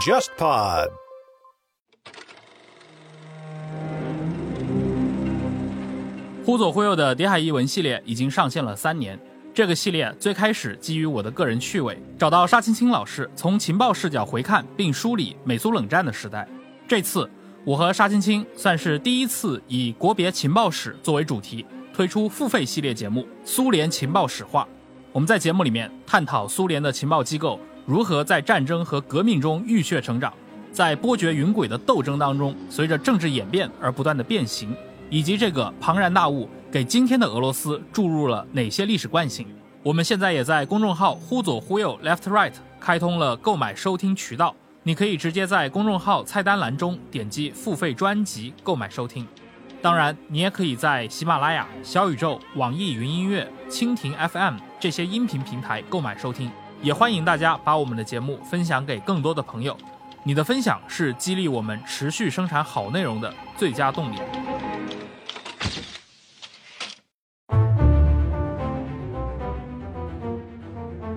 JustPod。忽左忽右的《谍海译文》系列已经上线了三年。这个系列最开始基于我的个人趣味，找到沙青青老师，从情报视角回看并梳理美苏冷战的时代。这次，我和沙青青算是第一次以国别情报史作为主题，推出付费系列节目《苏联情报史话》。我们在节目里面探讨苏联的情报机构如何在战争和革命中浴血成长，在波谲云诡的斗争当中，随着政治演变而不断的变形，以及这个庞然大物。给今天的俄罗斯注入了哪些历史惯性？我们现在也在公众号“忽左忽右 （Left Right）” 开通了购买收听渠道，你可以直接在公众号菜单栏中点击付费专辑购买收听。当然，你也可以在喜马拉雅、小宇宙、网易云音乐、蜻蜓 FM 这些音频平台购买收听。也欢迎大家把我们的节目分享给更多的朋友，你的分享是激励我们持续生产好内容的最佳动力。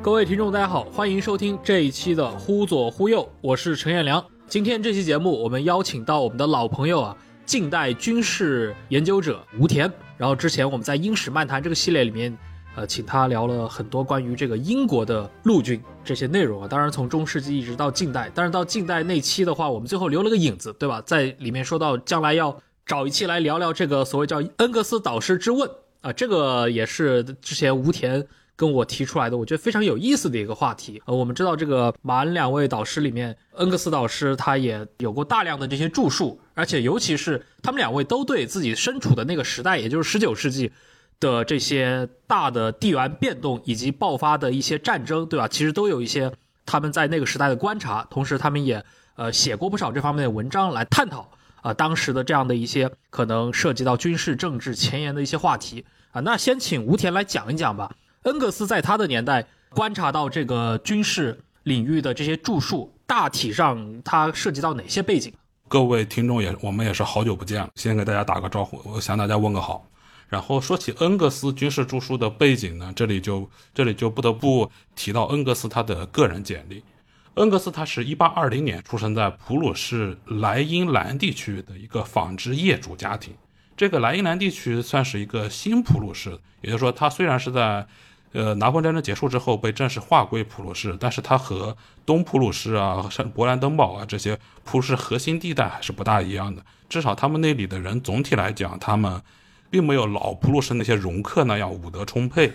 各位听众，大家好，欢迎收听这一期的《忽左忽右》，我是陈彦良。今天这期节目，我们邀请到我们的老朋友啊，近代军事研究者吴田。然后之前我们在《英史漫谈》这个系列里面，呃，请他聊了很多关于这个英国的陆军这些内容啊。当然，从中世纪一直到近代，但是到近代那期的话，我们最后留了个影子，对吧？在里面说到将来要找一期来聊聊这个所谓叫恩格斯导师之问啊，这个也是之前吴田。跟我提出来的，我觉得非常有意思的一个话题。呃，我们知道这个马恩两位导师里面，恩格斯导师他也有过大量的这些著述，而且尤其是他们两位都对自己身处的那个时代，也就是十九世纪的这些大的地缘变动以及爆发的一些战争，对吧？其实都有一些他们在那个时代的观察，同时他们也呃写过不少这方面的文章来探讨啊当时的这样的一些可能涉及到军事政治前沿的一些话题啊。那先请吴田来讲一讲吧。恩格斯在他的年代观察到这个军事领域的这些著述，大体上它涉及到哪些背景？各位听众也，我们也是好久不见了，先给大家打个招呼，我向大家问个好。然后说起恩格斯军事著述的背景呢，这里就这里就不得不提到恩格斯他的个人简历。恩格斯他是一八二零年出生在普鲁士莱茵兰地区的一个纺织业主家庭。这个莱茵兰地区算是一个新普鲁士，也就是说，他虽然是在呃，拿破仑战争结束之后被正式划归普鲁士，但是它和东普鲁士啊、像勃兰登堡啊这些普鲁士核心地带还是不大一样的。至少他们那里的人总体来讲，他们并没有老普鲁士那些容克那样武德充沛，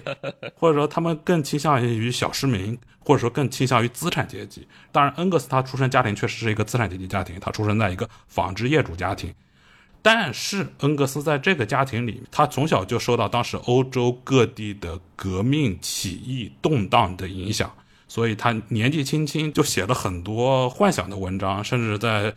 或者说他们更倾向于小市民，或者说更倾向于资产阶级。当然，恩格斯他出生家庭确实是一个资产阶级家庭，他出生在一个纺织业主家庭。但是恩格斯在这个家庭里，他从小就受到当时欧洲各地的革命起义动荡的影响，所以他年纪轻轻就写了很多幻想的文章，甚至在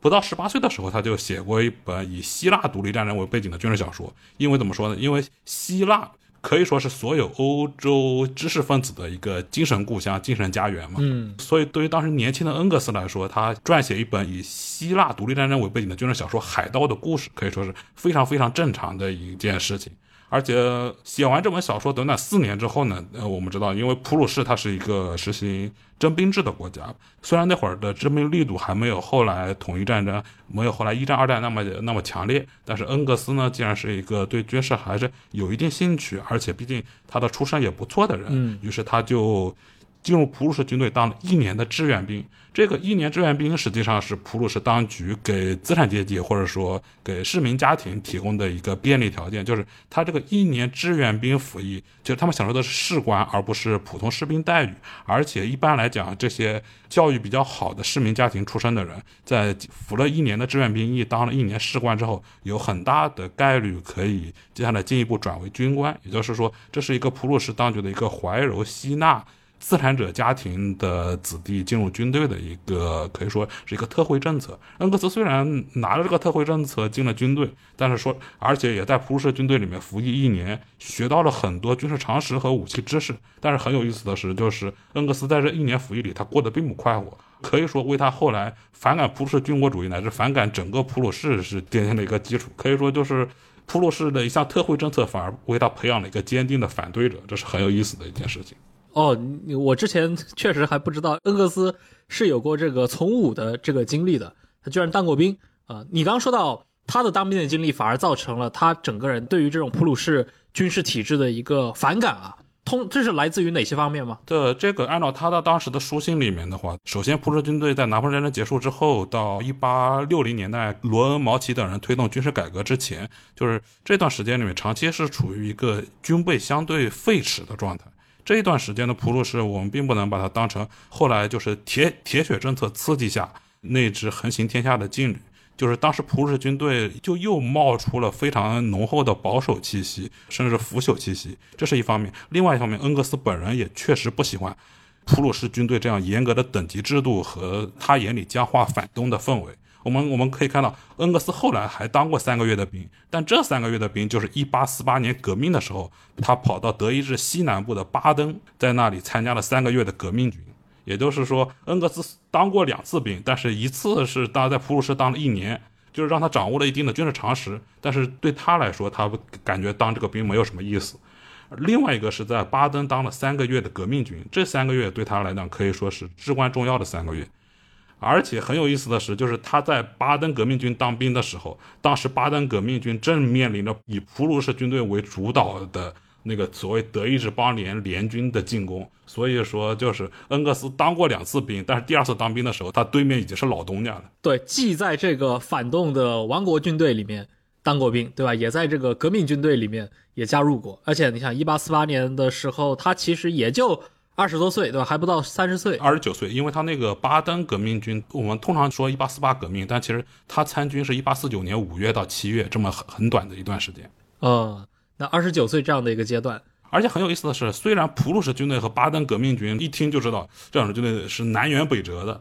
不到十八岁的时候，他就写过一本以希腊独立战争为背景的军事小说。因为怎么说呢？因为希腊。可以说是所有欧洲知识分子的一个精神故乡、精神家园嘛。嗯，所以对于当时年轻的恩格斯来说，他撰写一本以希腊独立战争为背景的军事小说《海盗的故事》，可以说是非常非常正常的一件事情。而且写完这本小说，短短四年之后呢，呃，我们知道，因为普鲁士它是一个实行征兵制的国家，虽然那会儿的征兵力度还没有后来统一战争、没有后来一战、二战那么那么强烈，但是恩格斯呢，既然是一个对军事还是有一定兴趣，而且毕竟他的出身也不错的人，嗯，于是他就。进入普鲁士军队当了一年的志愿兵，这个一年志愿兵实际上是普鲁士当局给资产阶级或者说给市民家庭提供的一个便利条件，就是他这个一年志愿兵服役，就是他们享受的是士官而不是普通士兵待遇，而且一般来讲，这些教育比较好的市民家庭出身的人，在服了一年的志愿兵役，当了一年士官之后，有很大的概率可以接下来进一步转为军官，也就是说，这是一个普鲁士当局的一个怀柔吸纳。资产者家庭的子弟进入军队的一个可以说是一个特惠政策。恩格斯虽然拿着这个特惠政策进了军队，但是说而且也在普鲁士军队里面服役一年，学到了很多军事常识和武器知识。但是很有意思的是，就是恩格斯在这一年服役里，他过得并不快活，可以说为他后来反感普鲁士军国主义乃至反感整个普鲁士是奠定了一个基础。可以说就是普鲁士的一项特惠政策反而为他培养了一个坚定的反对者，这是很有意思的一件事情。哦，我之前 确实还不知道恩格斯是有过这个从武的这个经历的，他居然当过兵啊、你刚说到他的当兵的经历，反而造成了他整个人对于这种普鲁士军事体制的一个反感啊。通，这是来自于哪些方面吗？对这个按照他的当时的书信里面的话，首先普鲁士军队在拿破仑战争结束之后，到一八六零年代，罗恩、毛奇等人推动军事改革之前，就是这段时间里面，长期是处于一个军备相对废弛的状态。这一段时间的普鲁士，我们并不能把它当成后来就是铁铁血政策刺激下那支横行天下的劲旅。就是当时普鲁士军队就又冒出了非常浓厚的保守气息，甚至腐朽气息，这是一方面。另外一方面，恩格斯本人也确实不喜欢普鲁士军队这样严格的等级制度和他眼里僵化反动的氛围。我们我们可以看到，恩格斯后来还当过三个月的兵，但这三个月的兵就是1848年革命的时候，他跑到德意志西南部的巴登，在那里参加了三个月的革命军。也就是说，恩格斯当过两次兵，但是一次是当在普鲁士当了一年，就是让他掌握了一定的军事常识。但是对他来说，他感觉当这个兵没有什么意思。另外一个是在巴登当了三个月的革命军，这三个月对他来讲可以说是至关重要的三个月。而且很有意思的是，就是他在巴登革命军当兵的时候，当时巴登革命军正面临着以普鲁士军队为主导的。那个所谓德意志邦联联军的进攻，所以说就是恩格斯当过两次兵，但是第二次当兵的时候，他对面已经是老东家了。对，既在这个反动的王国军队里面当过兵，对吧？也在这个革命军队里面也加入过。而且你想，一八四八年的时候，他其实也就二十多岁，对吧？还不到三十岁，二十九岁。因为他那个巴登革命军，我们通常说一八四八革命，但其实他参军是一八四九年五月到七月，这么很很短的一段时间。嗯。那二十九岁这样的一个阶段，而且很有意思的是，虽然普鲁士军队和巴登革命军一听就知道这两支军队是南辕北辙的，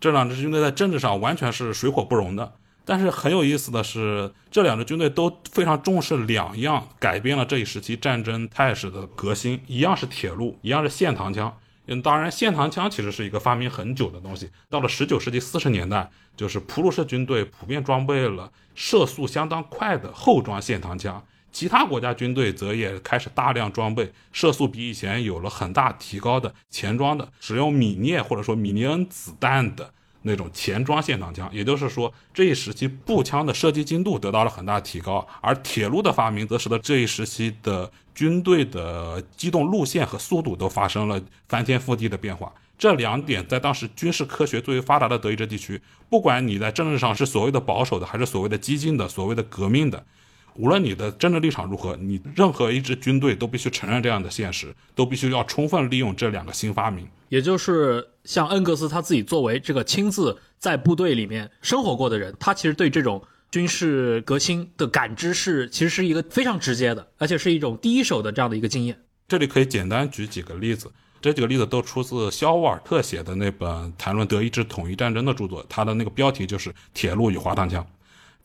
这两支军队在政治上完全是水火不容的。但是很有意思的是，这两支军队都非常重视两样改变了这一时期战争态势的革新，一样是铁路，一样是线膛枪。嗯，当然，线膛枪其实是一个发明很久的东西。到了十九世纪四十年代，就是普鲁士军队普遍装备了射速相当快的后装线膛枪。其他国家军队则也开始大量装备射速比以前有了很大提高的前装的使用米涅或者说米尼恩子弹的那种前装线膛枪，也就是说这一时期步枪的射击精度得到了很大提高，而铁路的发明则使得这一时期的军队的机动路线和速度都发生了翻天覆地的变化。这两点在当时军事科学最为发达的德意志地区，不管你在政治上是所谓的保守的，还是所谓的激进的，所谓的革命的。无论你的政治立场如何，你任何一支军队都必须承认这样的现实，都必须要充分利用这两个新发明。也就是像恩格斯他自己作为这个亲自在部队里面生活过的人，他其实对这种军事革新的感知是其实是一个非常直接的，而且是一种第一手的这样的一个经验。这里可以简单举几个例子，这几个例子都出自肖沃尔特写的那本谈论德意志统一战争的著作，他的那个标题就是《铁路与滑膛枪》。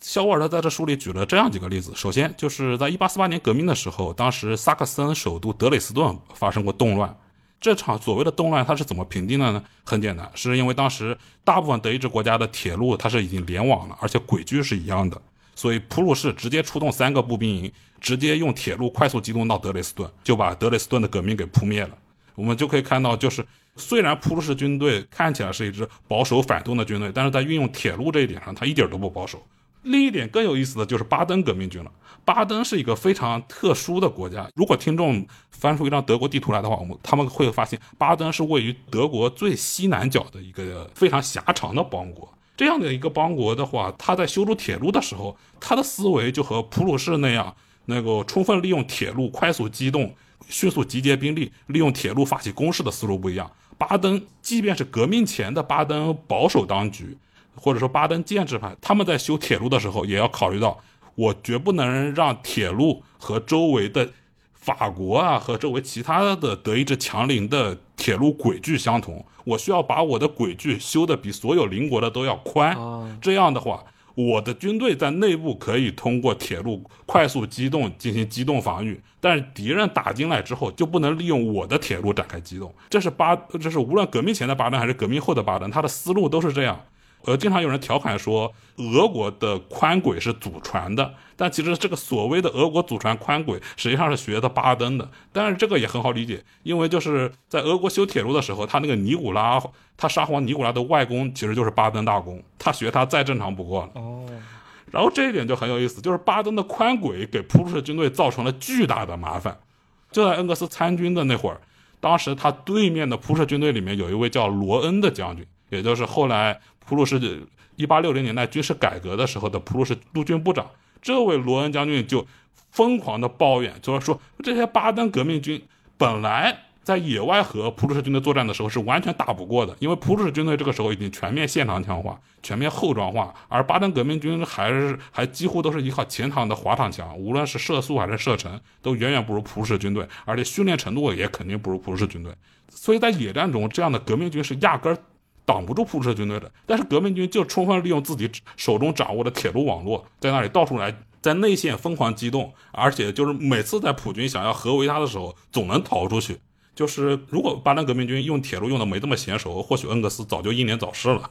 肖沃尔特在这书里举了这样几个例子。首先，就是在1848年革命的时候，当时萨克森首都德累斯顿发生过动乱。这场所谓的动乱，它是怎么平定的呢？很简单，是因为当时大部分德意志国家的铁路它是已经联网了，而且轨距是一样的，所以普鲁士直接出动三个步兵营，直接用铁路快速机动到德累斯顿，就把德累斯顿的革命给扑灭了。我们就可以看到，就是虽然普鲁士军队看起来是一支保守反动的军队，但是在运用铁路这一点上，它一点都不保守。另一点更有意思的就是巴登革命军了。巴登是一个非常特殊的国家。如果听众翻出一张德国地图来的话，我们他们会发现，巴登是位于德国最西南角的一个非常狭长的邦国。这样的一个邦国的话，他在修筑铁路的时候，他的思维就和普鲁士那样，能够充分利用铁路快速机动、迅速集结兵力、利用铁路发起攻势的思路不一样。巴登即便是革命前的巴登保守当局。或者说巴登建制派，他们在修铁路的时候，也要考虑到，我绝不能让铁路和周围的法国啊和周围其他的德意志强邻的铁路轨距相同，我需要把我的轨距修的比所有邻国的都要宽。这样的话，我的军队在内部可以通过铁路快速机动进行机动防御，但是敌人打进来之后，就不能利用我的铁路展开机动。这是巴，这是无论革命前的巴登还是革命后的巴登，他的思路都是这样。呃，经常有人调侃说，俄国的宽轨是祖传的，但其实这个所谓的俄国祖传宽轨，实际上是学的巴登的。但是这个也很好理解，因为就是在俄国修铁路的时候，他那个尼古拉，他沙皇尼古拉的外公其实就是巴登大公，他学他再正常不过了。哦，然后这一点就很有意思，就是巴登的宽轨给普鲁士军队造成了巨大的麻烦。就在恩格斯参军的那会儿，当时他对面的普鲁士军队里面有一位叫罗恩的将军，也就是后来普鲁士一八六零年代军事改革的时候的普鲁士陆军部长。这位罗恩将军就疯狂的抱怨，就是说这些巴登革命军本来在野外和普鲁士军队作战的时候是完全打不过的，因为普鲁士军队这个时候已经全面现场强化、全面后装化，而巴登革命军还是还几乎都是依靠前膛的滑膛枪，无论是射速还是射程，都远远不如普鲁士军队，而且训练程度也肯定不如普鲁士军队。所以在野战中，这样的革命军是压根儿挡不住普鲁士军队的。但是革命军就充分利用自己手中掌握的铁路网络，在那里到处来在内线疯狂机动，而且就是每次在普军想要合围他的时候，总能逃出去。就是如果巴登革命军用铁路用的没这么娴熟，或许恩格斯早就英年早逝了。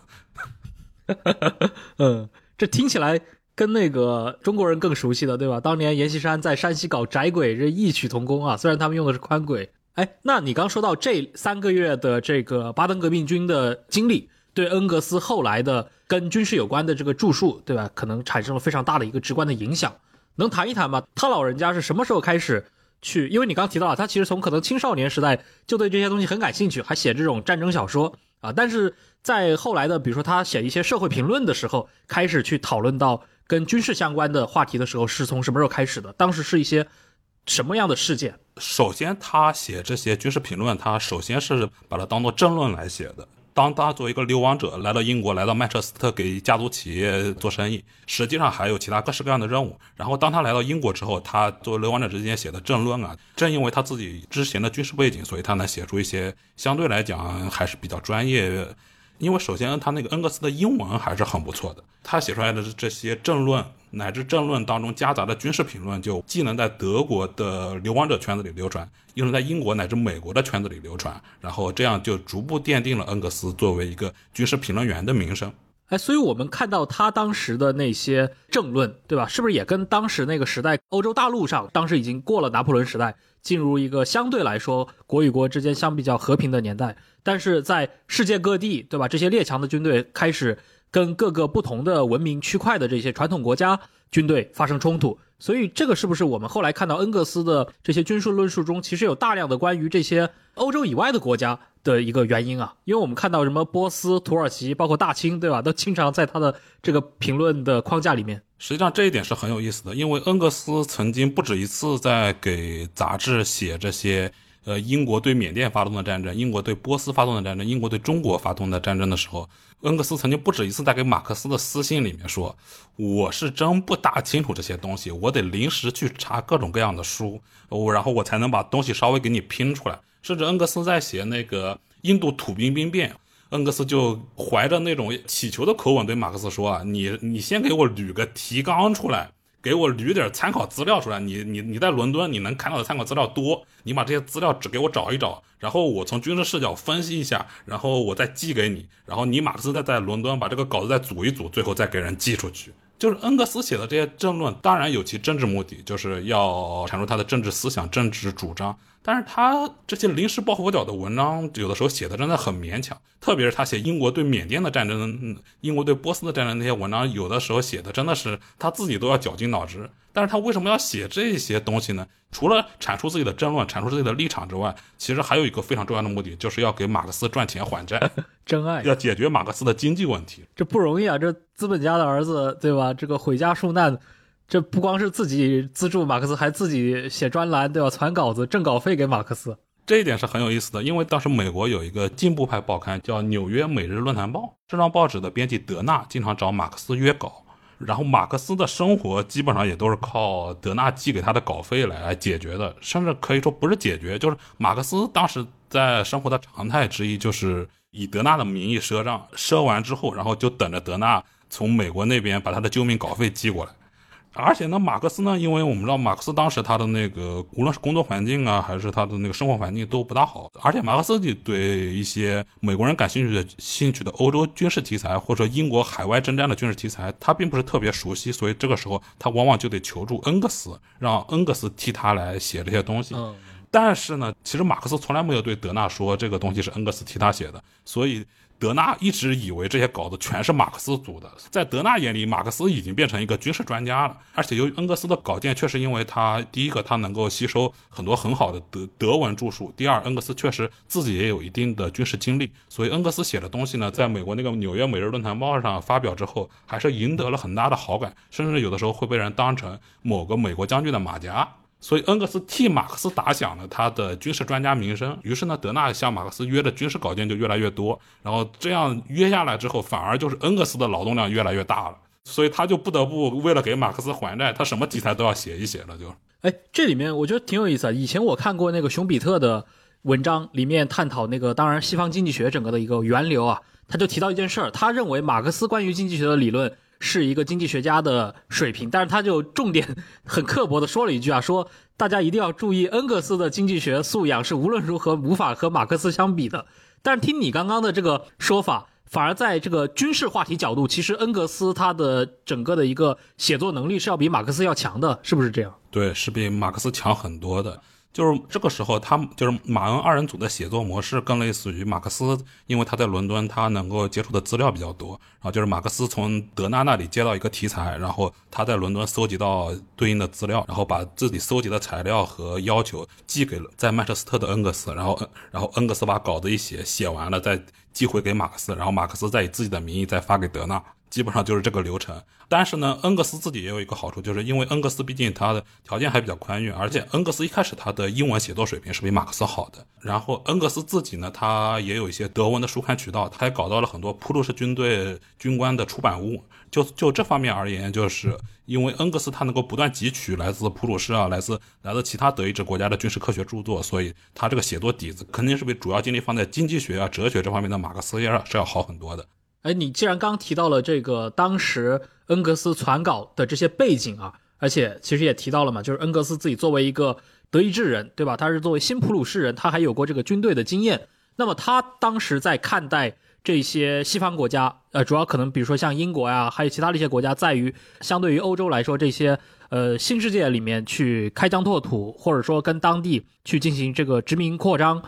嗯，这听起来跟那个中国人更熟悉的，对吧？当年阎锡山在山西搞窄轨，这异曲同工啊。虽然他们用的是宽轨。哎，那你刚说到这三个月的这个巴登革命军的经历，对恩格斯后来的跟军事有关的这个著述，对吧？可能产生了非常大的一个直观的影响。能谈一谈吗？他老人家是什么时候开始去？因为你刚提到了，他其实从可能青少年时代就对这些东西很感兴趣，还写这种战争小说啊。但是在后来的，比如说他写一些社会评论的时候，开始去讨论到跟军事相关的话题的时候，是从什么时候开始的？当时是一些什么样的事件？首先，他写这些军事评论，他首先是把它当做政论来写的。当他作为一个流亡者来到英国，来到曼彻斯特给家族企业做生意，实际上还有其他各式各样的任务。然后，当他来到英国之后，他作为流亡者之间写的政论啊，正因为他自己之前的军事背景，所以他能写出一些相对来讲还是比较专业。因为首先他那个恩格斯的英文还是很不错的，他写出来的这些政论乃至政论当中夹杂的军事评论，就既能在德国的流亡者圈子里流传，又能在英国乃至美国的圈子里流传，然后这样就逐步奠定了恩格斯作为一个军事评论员的名声。哎，所以我们看到他当时的那些政论，对吧？是不是也跟当时那个时代，欧洲大陆上当时已经过了拿破仑时代，进入一个相对来说国与国之间相比较和平的年代？但是在世界各地，对吧？这些列强的军队开始跟各个不同的文明区块的这些传统国家军队发生冲突。所以这个是不是我们后来看到恩格斯的这些军事论述中，其实有大量的关于这些欧洲以外的国家的一个原因啊？因为我们看到什么波斯、土耳其，包括大清，对吧？都经常在他的这个评论的框架里面。实际上这一点是很有意思的，因为恩格斯曾经不止一次在给杂志写这些。呃，英国对缅甸发动的战争，英国对波斯发动的战争，英国对中国发动的战争的时候，恩格斯曾经不止一次在给马克思的私信里面说：“我是真不大清楚这些东西，我得临时去查各种各样的书，我然后我才能把东西稍微给你拼出来。”甚至恩格斯在写那个印度土兵兵变，恩格斯就怀着那种乞求的口吻对马克思说：“啊，你你先给我捋个提纲出来。”给我捋点参考资料出来，你你你在伦敦你能看到的参考资料多，你把这些资料只给我找一找，然后我从军事视角分析一下，然后我再寄给你，然后你马克思再在伦敦把这个稿子再组一组，最后再给人寄出去。就是恩格斯写的这些政论，当然有其政治目的，就是要阐述他的政治思想、政治主张。但是他这些临时抱佛脚的文章，有的时候写的真的很勉强。特别是他写英国对缅甸的战争、英国对波斯的战争那些文章，有的时候写的真的是他自己都要绞尽脑汁。但是他为什么要写这些东西呢？除了阐述自己的争论、阐述自己的立场之外，其实还有一个非常重要的目的，就是要给马克思赚钱还债，真爱要解决马克思的经济问题。这不容易啊！这资本家的儿子，对吧？这个毁家纾难。这不光是自己资助马克思，还自己写专栏，对吧？传稿子挣稿费给马克思，这一点是很有意思的。因为当时美国有一个进步派报刊叫《纽约每日论坛报》，这张报纸的编辑德纳经常找马克思约稿，然后马克思的生活基本上也都是靠德纳寄给他的稿费来解决的，甚至可以说不是解决，就是马克思当时在生活的常态之一就是以德纳的名义赊账，赊完之后，然后就等着德纳从美国那边把他的救命稿费寄过来。而且呢，马克思呢，因为我们知道马克思当时他的那个无论是工作环境啊，还是他的那个生活环境都不大好，而且马克思就对一些美国人感兴趣的兴趣的欧洲军事题材，或者说英国海外征战的军事题材，他并不是特别熟悉，所以这个时候他往往就得求助恩格斯，让恩格斯替他来写这些东西。嗯，但是呢，其实马克思从来没有对德纳说这个东西是恩格斯替他写的，所以德纳一直以为这些稿子全是马克思组的。在德纳眼里，马克思已经变成一个军事专家了。而且由于恩格斯的稿件确实因为他第一个他能够吸收很多很好的德德文著述，第二恩格斯确实自己也有一定的军事经历，所以恩格斯写的东西呢，在美国那个纽约每日论坛报上发表之后，还是赢得了很大的好感，甚至有的时候会被人当成某个美国将军的马甲。所以恩格斯替马克思打响了他的军事专家名声。于是呢，德纳向马克思约的军事稿件就越来越多。然后这样约下来之后，反而就是恩格斯的劳动量越来越大了。所以他就不得不为了给马克思还债，他什么题材都要写一写了。就哎，这里面我觉得挺有意思啊。以前我看过那个熊彼特的文章，里面探讨那个当然西方经济学整个的一个源流啊，他就提到一件事儿，他认为马克思关于经济学的理论。是一个经济学家的水平，但是他就重点很刻薄的说了一句啊，说大家一定要注意，恩格斯的经济学素养是无论如何无法和马克思相比的。但是听你刚刚的这个说法，反而在这个军事话题角度，其实恩格斯他的整个的一个写作能力是要比马克思要强的，是不是这样？对，是比马克思强很多的。就是这个时候，他就是马恩二人组的写作模式更类似于马克思，因为他在伦敦，他能够接触的资料比较多。然后就是马克思从德纳那里接到一个题材，然后他在伦敦搜集到对应的资料，然后把自己搜集的材料和要求寄给了在曼彻斯特的恩格斯，然后然后恩格斯把稿子一写，写完了再寄回给马克思，然后马克思再以自己的名义再发给德纳。基本上就是这个流程，但是呢，恩格斯自己也有一个好处，就是因为恩格斯毕竟他的条件还比较宽裕，而且恩格斯一开始他的英文写作水平是比马克思好的。然后恩格斯自己呢，他也有一些德文的书刊渠道，他也搞到了很多普鲁士军队军官的出版物。就就这方面而言，就是因为恩格斯他能够不断汲取来自普鲁士啊，来自来自其他德意志国家的军事科学著作，所以他这个写作底子肯定是比主要精力放在经济学啊、哲学这方面的马克思要是要好很多的。哎，你既然刚提到了这个当时恩格斯传稿的这些背景啊，而且其实也提到了嘛，就是恩格斯自己作为一个德意志人，对吧？他是作为新普鲁士人，他还有过这个军队的经验。那么他当时在看待这些西方国家，呃，主要可能比如说像英国呀，还有其他的一些国家，在于相对于欧洲来说，这些呃新世界里面去开疆拓土，或者说跟当地去进行这个殖民扩张，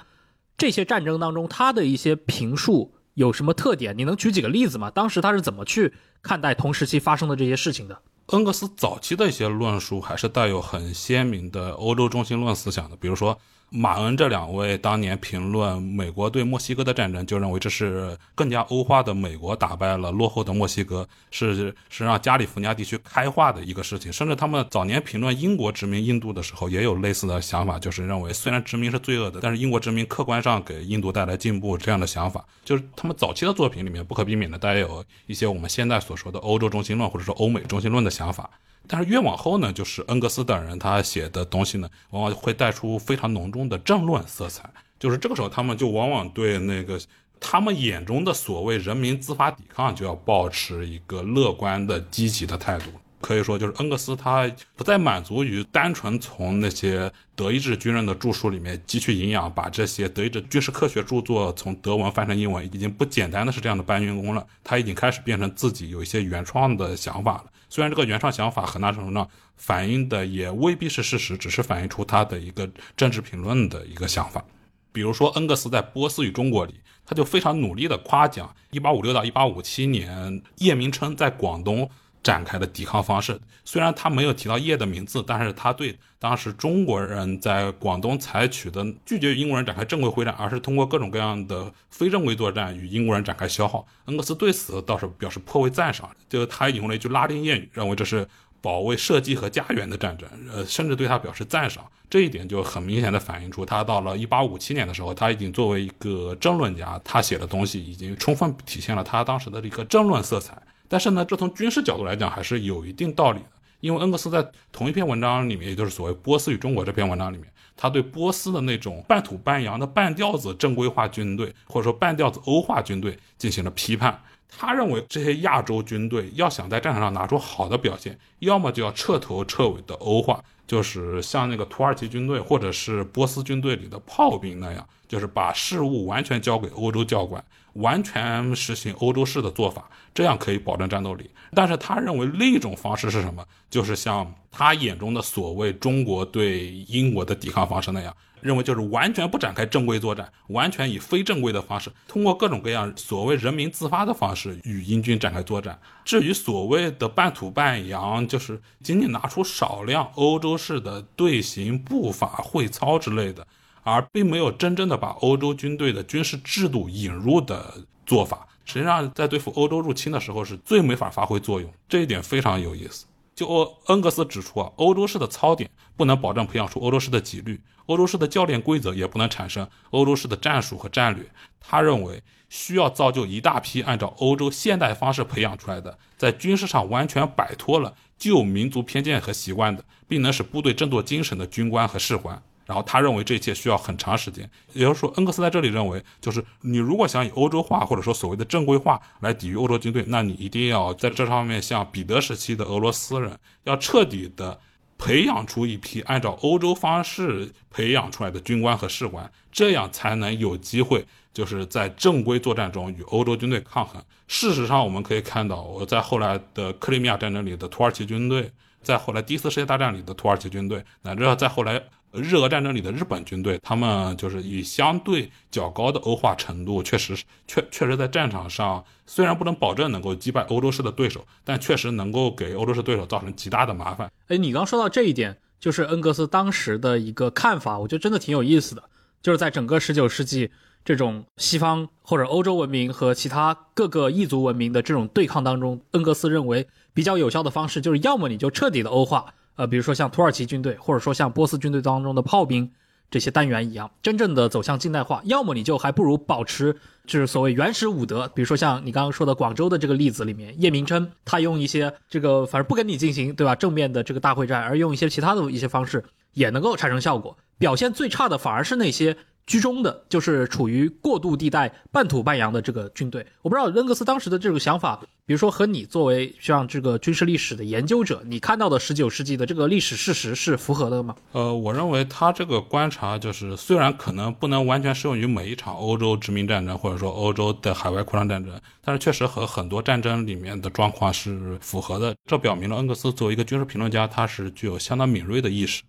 这些战争当中，他的一些评述。有什么特点？你能举几个例子吗？当时他是怎么去看待同时期发生的这些事情的？恩格斯早期的一些论述还是带有很鲜明的欧洲中心论思想的，比如说。马恩这两位当年评论美国对墨西哥的战争，就认为这是更加欧化的美国打败了落后的墨西哥，是是让加利福尼亚地区开化的一个事情。甚至他们早年评论英国殖民印度的时候，也有类似的想法，就是认为虽然殖民是罪恶的，但是英国殖民客观上给印度带来进步这样的想法。就是他们早期的作品里面不可避免的带有一些我们现在所说的欧洲中心论或者说欧美中心论的想法。但是越往后呢，就是恩格斯等人他写的东西呢，往往会带出非常浓重的政论色彩。就是这个时候，他们就往往对那个他们眼中的所谓人民自发抵抗，就要保持一个乐观的、积极的态度。可以说，就是恩格斯他不再满足于单纯从那些德意志军人的著述里面汲取营养，把这些德意志军事科学著作从德文翻成英文，已经不简单的是这样的搬运工了。他已经开始变成自己有一些原创的想法了。虽然这个原创想法很大程度上反映的也未必是事实，只是反映出他的一个政治评论的一个想法。比如说，恩格斯在《波斯与中国》里，他就非常努力地夸奖1856到1857年叶明琛在广东。展开的抵抗方式，虽然他没有提到叶的名字，但是他对当时中国人在广东采取的拒绝英国人展开正规会战，而是通过各种各样的非正规作战与英国人展开消耗，恩格斯对此倒是表示颇为赞赏。就是他引用了一句拉丁谚语，认为这是保卫社稷和家园的战争，呃，甚至对他表示赞赏。这一点就很明显的反映出，他到了1857年的时候，他已经作为一个政论家，他写的东西已经充分体现了他当时的一个政论色彩。但是呢，这从军事角度来讲还是有一定道理的，因为恩格斯在同一篇文章里面，也就是所谓《波斯与中国》这篇文章里面，他对波斯的那种半土半洋的半吊子正规化军队，或者说半吊子欧化军队进行了批判。他认为这些亚洲军队要想在战场上拿出好的表现，要么就要彻头彻尾的欧化，就是像那个土耳其军队或者是波斯军队里的炮兵那样，就是把事务完全交给欧洲教官，完全实行欧洲式的做法，这样可以保证战斗力。但是他认为另一种方式是什么？就是像他眼中的所谓中国对英国的抵抗方式那样。认为就是完全不展开正规作战，完全以非正规的方式，通过各种各样所谓人民自发的方式与英军展开作战。至于所谓的半土半洋，就是仅仅拿出少量欧洲式的队形、步法、会操之类的，而并没有真正的把欧洲军队的军事制度引入的做法，实际上在对付欧洲入侵的时候是最没法发挥作用。这一点非常有意思。就欧恩格斯指出啊，欧洲式的操点不能保证培养出欧洲式的纪律，欧洲式的教练规则也不能产生欧洲式的战术和战略。他认为需要造就一大批按照欧洲现代方式培养出来的，在军事上完全摆脱了旧民族偏见和习惯的，并能使部队振作精神的军官和士官。然后他认为这一切需要很长时间，也就是说，恩格斯在这里认为，就是你如果想以欧洲化或者说所谓的正规化来抵御欧洲军队，那你一定要在这上面像彼得时期的俄罗斯人，要彻底的培养出一批按照欧洲方式培养出来的军官和士官，这样才能有机会就是在正规作战中与欧洲军队抗衡。事实上，我们可以看到，我在后来的克里米亚战争里的土耳其军队，在后来第一次世界大战里的土耳其军队，乃至在后来。日俄战争里的日本军队，他们就是以相对较高的欧化程度，确实确确实在战场上，虽然不能保证能够击败欧洲式的对手，但确实能够给欧洲式对手造成极大的麻烦。哎，你刚说到这一点，就是恩格斯当时的一个看法，我觉得真的挺有意思的。就是在整个十九世纪这种西方或者欧洲文明和其他各个异族文明的这种对抗当中，恩格斯认为比较有效的方式，就是要么你就彻底的欧化。呃，比如说像土耳其军队，或者说像波斯军队当中的炮兵这些单元一样，真正的走向近代化，要么你就还不如保持就是所谓原始武德，比如说像你刚刚说的广州的这个例子里面，叶明琛他用一些这个反正不跟你进行对吧正面的这个大会战，而用一些其他的一些方式也能够产生效果。表现最差的反而是那些。居中的就是处于过渡地带、半土半洋的这个军队，我不知道恩格斯当时的这种想法，比如说和你作为像这个军事历史的研究者，你看到的十九世纪的这个历史事实是符合的吗？呃，我认为他这个观察就是，虽然可能不能完全适用于每一场欧洲殖民战争或者说欧洲的海外扩张战争，但是确实和很多战争里面的状况是符合的。这表明了恩格斯作为一个军事评论家，他是具有相当敏锐的意识。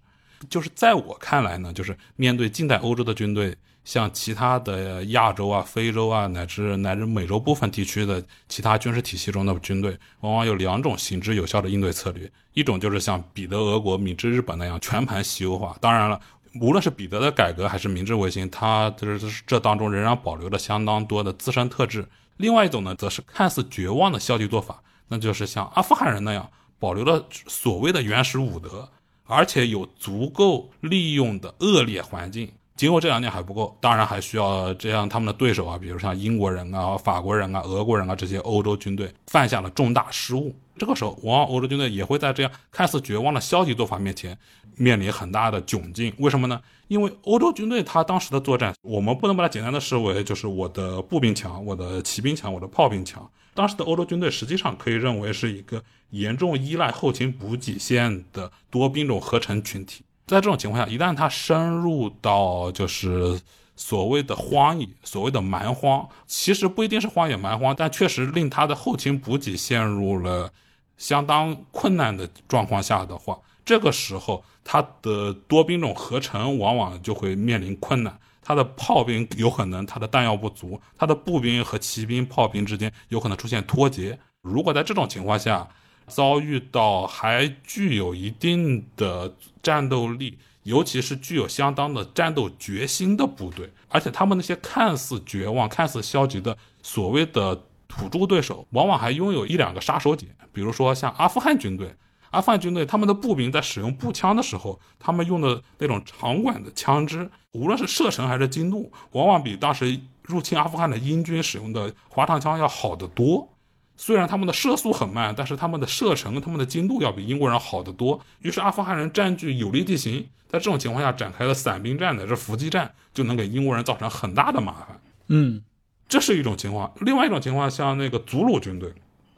就是在我看来呢，就是面对近代欧洲的军队，像其他的亚洲啊、非洲啊，乃至乃至美洲部分地区的其他军事体系中的军队，往往有两种行之有效的应对策略。一种就是像彼得俄国、明治日本那样全盘西欧化。当然了，无论是彼得的改革还是明治维新，它这这当中仍然保留了相当多的自身特质。另外一种呢，则是看似绝望的消极做法，那就是像阿富汗人那样保留了所谓的原始武德。而且有足够利用的恶劣环境，今后这两点还不够，当然还需要这样他们的对手啊，比如像英国人啊、法国人啊、俄国人啊这些欧洲军队犯下了重大失误。这个时候，往往欧洲军队也会在这样看似绝望的消极做法面前面临很大的窘境。为什么呢？因为欧洲军队他当时的作战，我们不能把它简单的视为就是我的步兵强、我的骑兵强、我的炮兵强。当时的欧洲军队实际上可以认为是一个严重依赖后勤补给线的多兵种合成群体。在这种情况下，一旦他深入到就是所谓的荒野、所谓的蛮荒，其实不一定是荒野蛮荒，但确实令他的后勤补给陷入了相当困难的状况下的话，这个时候他的多兵种合成往往就会面临困难。他的炮兵有可能他的弹药不足，他的步兵和骑兵、炮兵之间有可能出现脱节。如果在这种情况下遭遇到还具有一定的战斗力，尤其是具有相当的战斗决心的部队，而且他们那些看似绝望、看似消极的所谓的土著对手，往往还拥有一两个杀手锏，比如说像阿富汗军队。阿富汗军队他们的步兵在使用步枪的时候，他们用的那种长管的枪支，无论是射程还是精度，往往比当时入侵阿富汗的英军使用的滑膛枪要好得多。虽然他们的射速很慢，但是他们的射程、他们的精度要比英国人好得多。于是阿富汗人占据有利地形，在这种情况下展开了散兵战乃至伏击战，就能给英国人造成很大的麻烦。嗯，这是一种情况。另外一种情况，像那个祖鲁军队，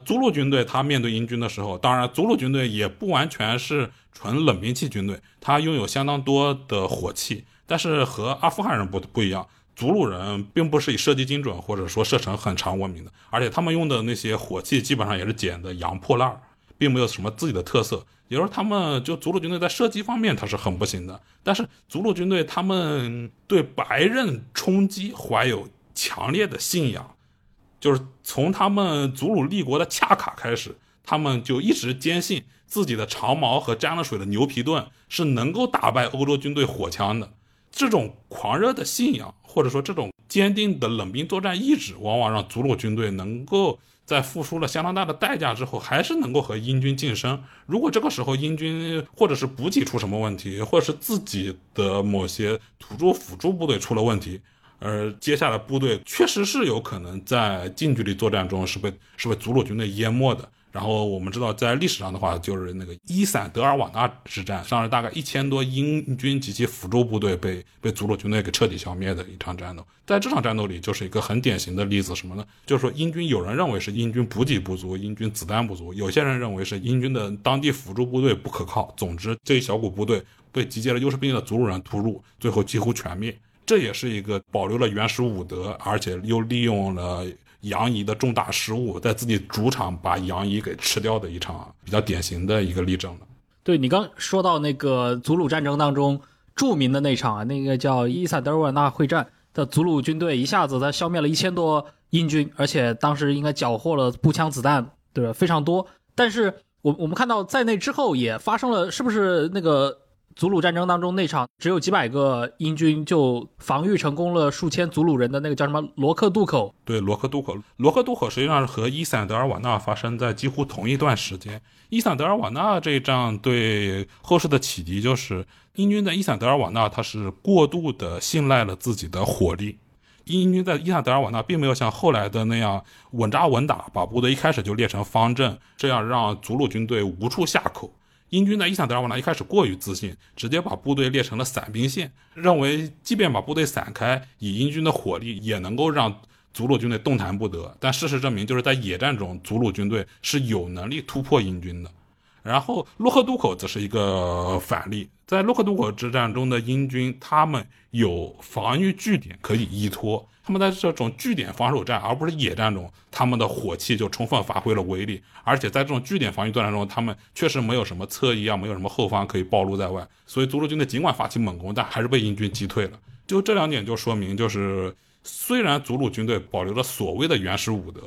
祖鲁军队他面对英军的时候，当然祖鲁军队也不完全是纯冷兵器军队，他拥有相当多的火器，但是和阿富汗人不不一样。祖鲁人并不是以射击精准或者说射程很长闻名的，而且他们用的那些火器基本上也是捡的洋破烂，并没有什么自己的特色。也就是，他们就祖鲁军队在射击方面他是很不行的，但是祖鲁军队他们对白刃冲击怀有强烈的信仰，就是从他们祖鲁立国的恰卡开始，他们就一直坚信自己的长矛和沾了水的牛皮盾是能够打败欧洲军队火枪的。这种狂热的信仰，或者说这种坚定的冷兵作战意志，往往让祖鲁军队能够在付出了相当大的代价之后，还是能够和英军近身。如果这个时候英军或者是补给出什么问题，或者是自己的某些土著辅助部队出了问题，而接下来部队确实是有可能在近距离作战中是被是被祖鲁军队淹没的。然后我们知道，在历史上的话，就是那个伊散德尔瓦纳之战，上是大概一千多英军及其辅助部队被被祖鲁军队给彻底消灭的一场战斗。在这场战斗里，就是一个很典型的例子，什么呢？就是说，英军有人认为是英军补给不足，英军子弹不足；有些人认为是英军的当地辅助部队不可靠。总之，这一小股部队被集结了优势兵力的祖鲁人突入，最后几乎全灭。这也是一个保留了原始武德，而且又利用了。杨仪的重大失误，在自己主场把杨仪给吃掉的一场比较典型的一个例证了。对你刚说到那个祖鲁战争当中著名的那场啊，那个叫伊萨德尔瓦纳会战的祖鲁军队一下子他消灭了一千多英军，而且当时应该缴获了步枪子弹，对吧？非常多。但是我我们看到在那之后也发生了，是不是那个？祖鲁战争当中那场只有几百个英军就防御成功了数千祖鲁人的那个叫什么罗克渡口？对，罗克渡口。罗克渡口实际上是和伊散德尔瓦纳发生在几乎同一段时间。伊散德尔瓦纳这一仗对后世的启迪就是，英军在伊散德尔瓦纳他是过度的信赖了自己的火力。英军在伊散德尔瓦纳并没有像后来的那样稳扎稳打，把部队一开始就列成方阵，这样让祖鲁军队无处下口。英军在伊萨德尔瓦纳一开始过于自信，直接把部队列成了散兵线，认为即便把部队散开，以英军的火力也能够让祖鲁军队动弹不得。但事实证明，就是在野战中，祖鲁军队是有能力突破英军的。然后洛克渡口则是一个反例，在洛克渡口之战中的英军，他们有防御据点可以依托。他们在这种据点防守战，而不是野战中，他们的火器就充分发挥了威力。而且在这种据点防御作战中，他们确实没有什么侧翼啊，没有什么后方可以暴露在外。所以，祖鲁军队尽管发起猛攻，但还是被英军击退了。就这两点就说明，就是虽然祖鲁军队保留了所谓的原始武德，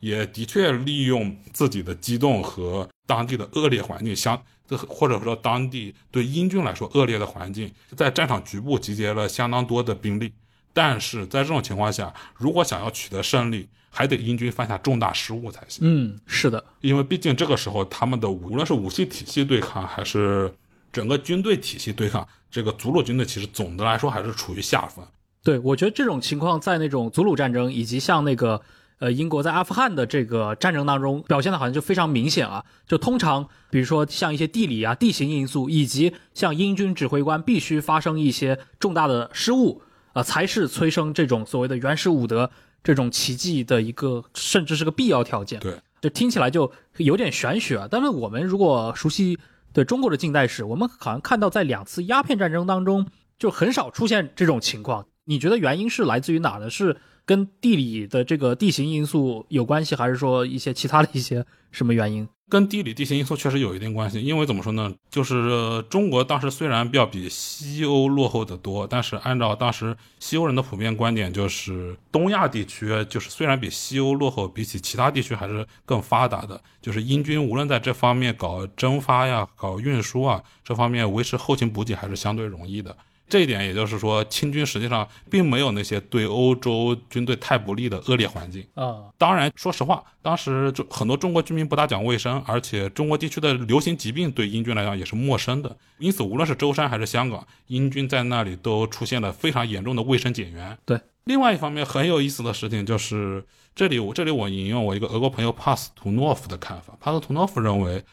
也的确利用自己的机动和当地的恶劣环境，相这或者说当地对英军来说恶劣的环境，在战场局部集结了相当多的兵力。但是在这种情况下，如果想要取得胜利，还得英军犯下重大失误才行。嗯，是的，因为毕竟这个时候他们的无论是武器体系对抗，还是整个军队体系对抗，这个祖鲁军队其实总的来说还是处于下风。对，我觉得这种情况在那种祖鲁战争以及像那个呃英国在阿富汗的这个战争当中表现的好像就非常明显啊。就通常比如说像一些地理啊、地形因素，以及像英军指挥官必须发生一些重大的失误。啊，才是催生这种所谓的原始武德这种奇迹的一个，甚至是个必要条件。对，就听起来就有点玄学啊。但是我们如果熟悉对中国的近代史，我们好像看到在两次鸦片战争当中就很少出现这种情况。你觉得原因是来自于哪呢？是跟地理的这个地形因素有关系，还是说一些其他的一些什么原因？跟地理地形因素确实有一定关系，因为怎么说呢，就是中国当时虽然要比西欧落后的多，但是按照当时西欧人的普遍观点，就是东亚地区就是虽然比西欧落后，比起其他地区还是更发达的。就是英军无论在这方面搞征发呀、搞运输啊这方面维持后勤补给还是相对容易的。这一点，也就是说，清军实际上并没有那些对欧洲军队太不利的恶劣环境啊。当然，说实话，当时就很多中国居民不大讲卫生，而且中国地区的流行疾病对英军来讲也是陌生的。因此，无论是舟山还是香港，英军在那里都出现了非常严重的卫生减员。对，另外一方面很有意思的事情就是，这里我这里我引用我一个俄国朋友帕斯图诺夫的看法，帕斯图诺夫认为。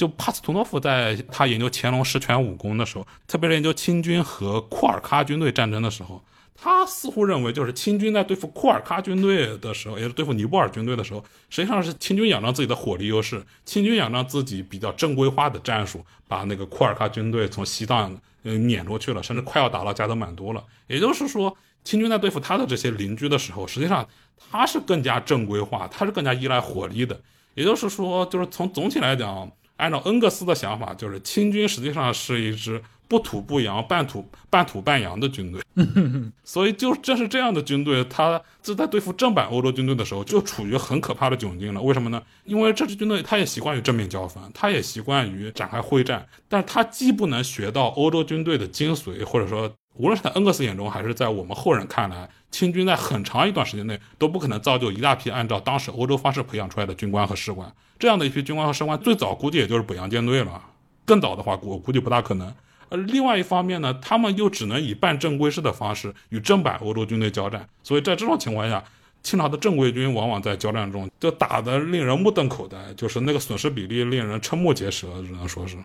就帕斯图诺夫在他研究乾隆十全武功的时候，特别是研究清军和库尔喀军队战争的时候，他似乎认为，就是清军在对付库尔喀军队的时候，也是对付尼泊尔军队的时候，实际上是清军仰仗自己的火力优势，清军仰仗自己比较正规化的战术，把那个库尔喀军队从西藏呃撵出去了，甚至快要打到加德满都了。也就是说，清军在对付他的这些邻居的时候，实际上他是更加正规化，他是更加依赖火力的。也就是说，就是从总体来讲。按照恩格斯的想法，就是清军实际上是一支不土不洋、半土半土半洋的军队。所以，就正是这样的军队，他就在对付正版欧洲军队的时候，就处于很可怕的窘境了。为什么呢？因为这支军队他也习惯于正面交锋，他也习惯于展开会战，但是他既不能学到欧洲军队的精髓，或者说，无论是在恩格斯眼中，还是在我们后人看来，清军在很长一段时间内都不可能造就一大批按照当时欧洲方式培养出来的军官和士官。这样的一批军官和士官，最早估计也就是北洋舰队了，更早的话，我估计不大可能。呃另外一方面呢，他们又只能以半正规式的方式与正版欧洲军队交战，所以在这种情况下，清朝的正规军往往在交战中就打得令人目瞪口呆，就是那个损失比例令人瞠目结舌，只能说是。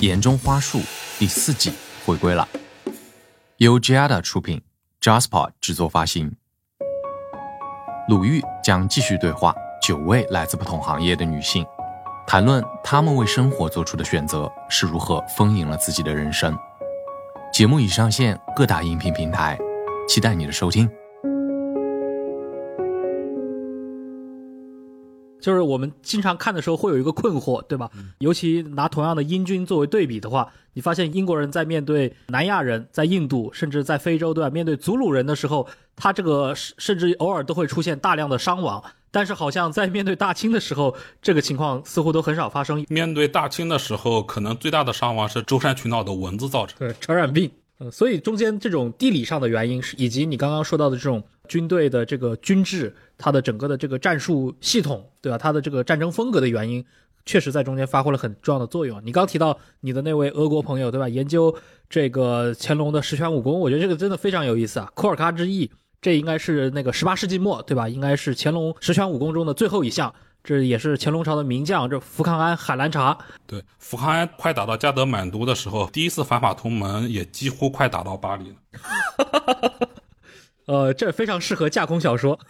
眼中花束第四季回归了，由 Giada 出品，Jasper 制作发行。鲁豫将继续对话九位来自不同行业的女性，谈论她们为生活做出的选择是如何丰盈了自己的人生。节目已上线各大音频平台，期待你的收听。就是我们经常看的时候会有一个困惑，对吧？尤其拿同样的英军作为对比的话，你发现英国人在面对南亚人，在印度甚至在非洲，对吧？面对祖鲁人的时候，他这个甚至偶尔都会出现大量的伤亡。但是好像在面对大清的时候，这个情况似乎都很少发生。面对大清的时候，可能最大的伤亡是舟山群岛的蚊子造成。对，传染病。嗯，所以中间这种地理上的原因是，以及你刚刚说到的这种军队的这个军制，它的整个的这个战术系统，对吧？它的这个战争风格的原因，确实在中间发挥了很重要的作用。你刚提到你的那位俄国朋友，对吧？研究这个乾隆的十全武功，我觉得这个真的非常有意思啊。库尔喀之役，这应该是那个十八世纪末，对吧？应该是乾隆十全武功中的最后一项。这也是乾隆朝的名将，这福康安、海兰察。对，福康安快打到加德满都的时候，第一次反法同盟也几乎快打到巴黎了。呃，这非常适合架空小说。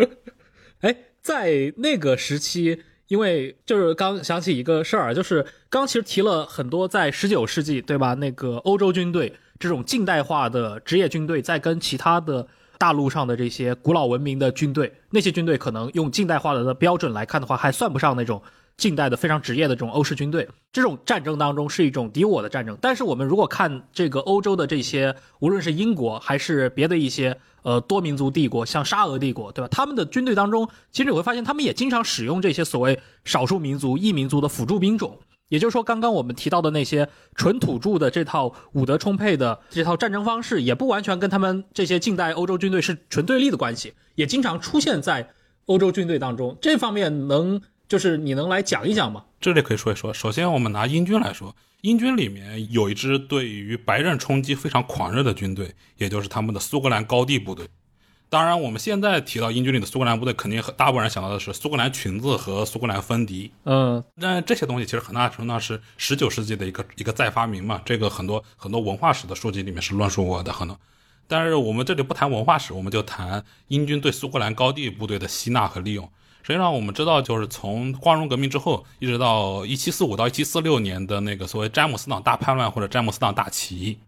哎，在那个时期，因为就是刚想起一个事儿，就是刚其实提了很多，在十九世纪，对吧？那个欧洲军队这种近代化的职业军队，在跟其他的。大陆上的这些古老文明的军队，那些军队可能用近代化的标准来看的话，还算不上那种近代的非常职业的这种欧式军队。这种战争当中是一种敌我的战争。但是我们如果看这个欧洲的这些，无论是英国还是别的一些呃多民族帝国，像沙俄帝国，对吧？他们的军队当中，其实你会发现，他们也经常使用这些所谓少数民族、异民族的辅助兵种。也就是说，刚刚我们提到的那些纯土著的这套武德充沛的这套战争方式，也不完全跟他们这些近代欧洲军队是纯对立的关系，也经常出现在欧洲军队当中。这方面能就是你能来讲一讲吗？这里可以说一说。首先，我们拿英军来说，英军里面有一支对于白刃冲击非常狂热的军队，也就是他们的苏格兰高地部队。当然，我们现在提到英军里的苏格兰部队，肯定和大部分人想到的是苏格兰裙子和苏格兰风笛。嗯，但这些东西其实很大程度上是十九世纪的一个一个再发明嘛。这个很多很多文化史的书籍里面是论述过的，可能。但是我们这里不谈文化史，我们就谈英军对苏格兰高地部队的吸纳和利用。实际上，我们知道，就是从光荣革命之后，一直到一七四五到一七四六年的那个所谓詹姆斯党大叛乱或者詹姆斯党大起义。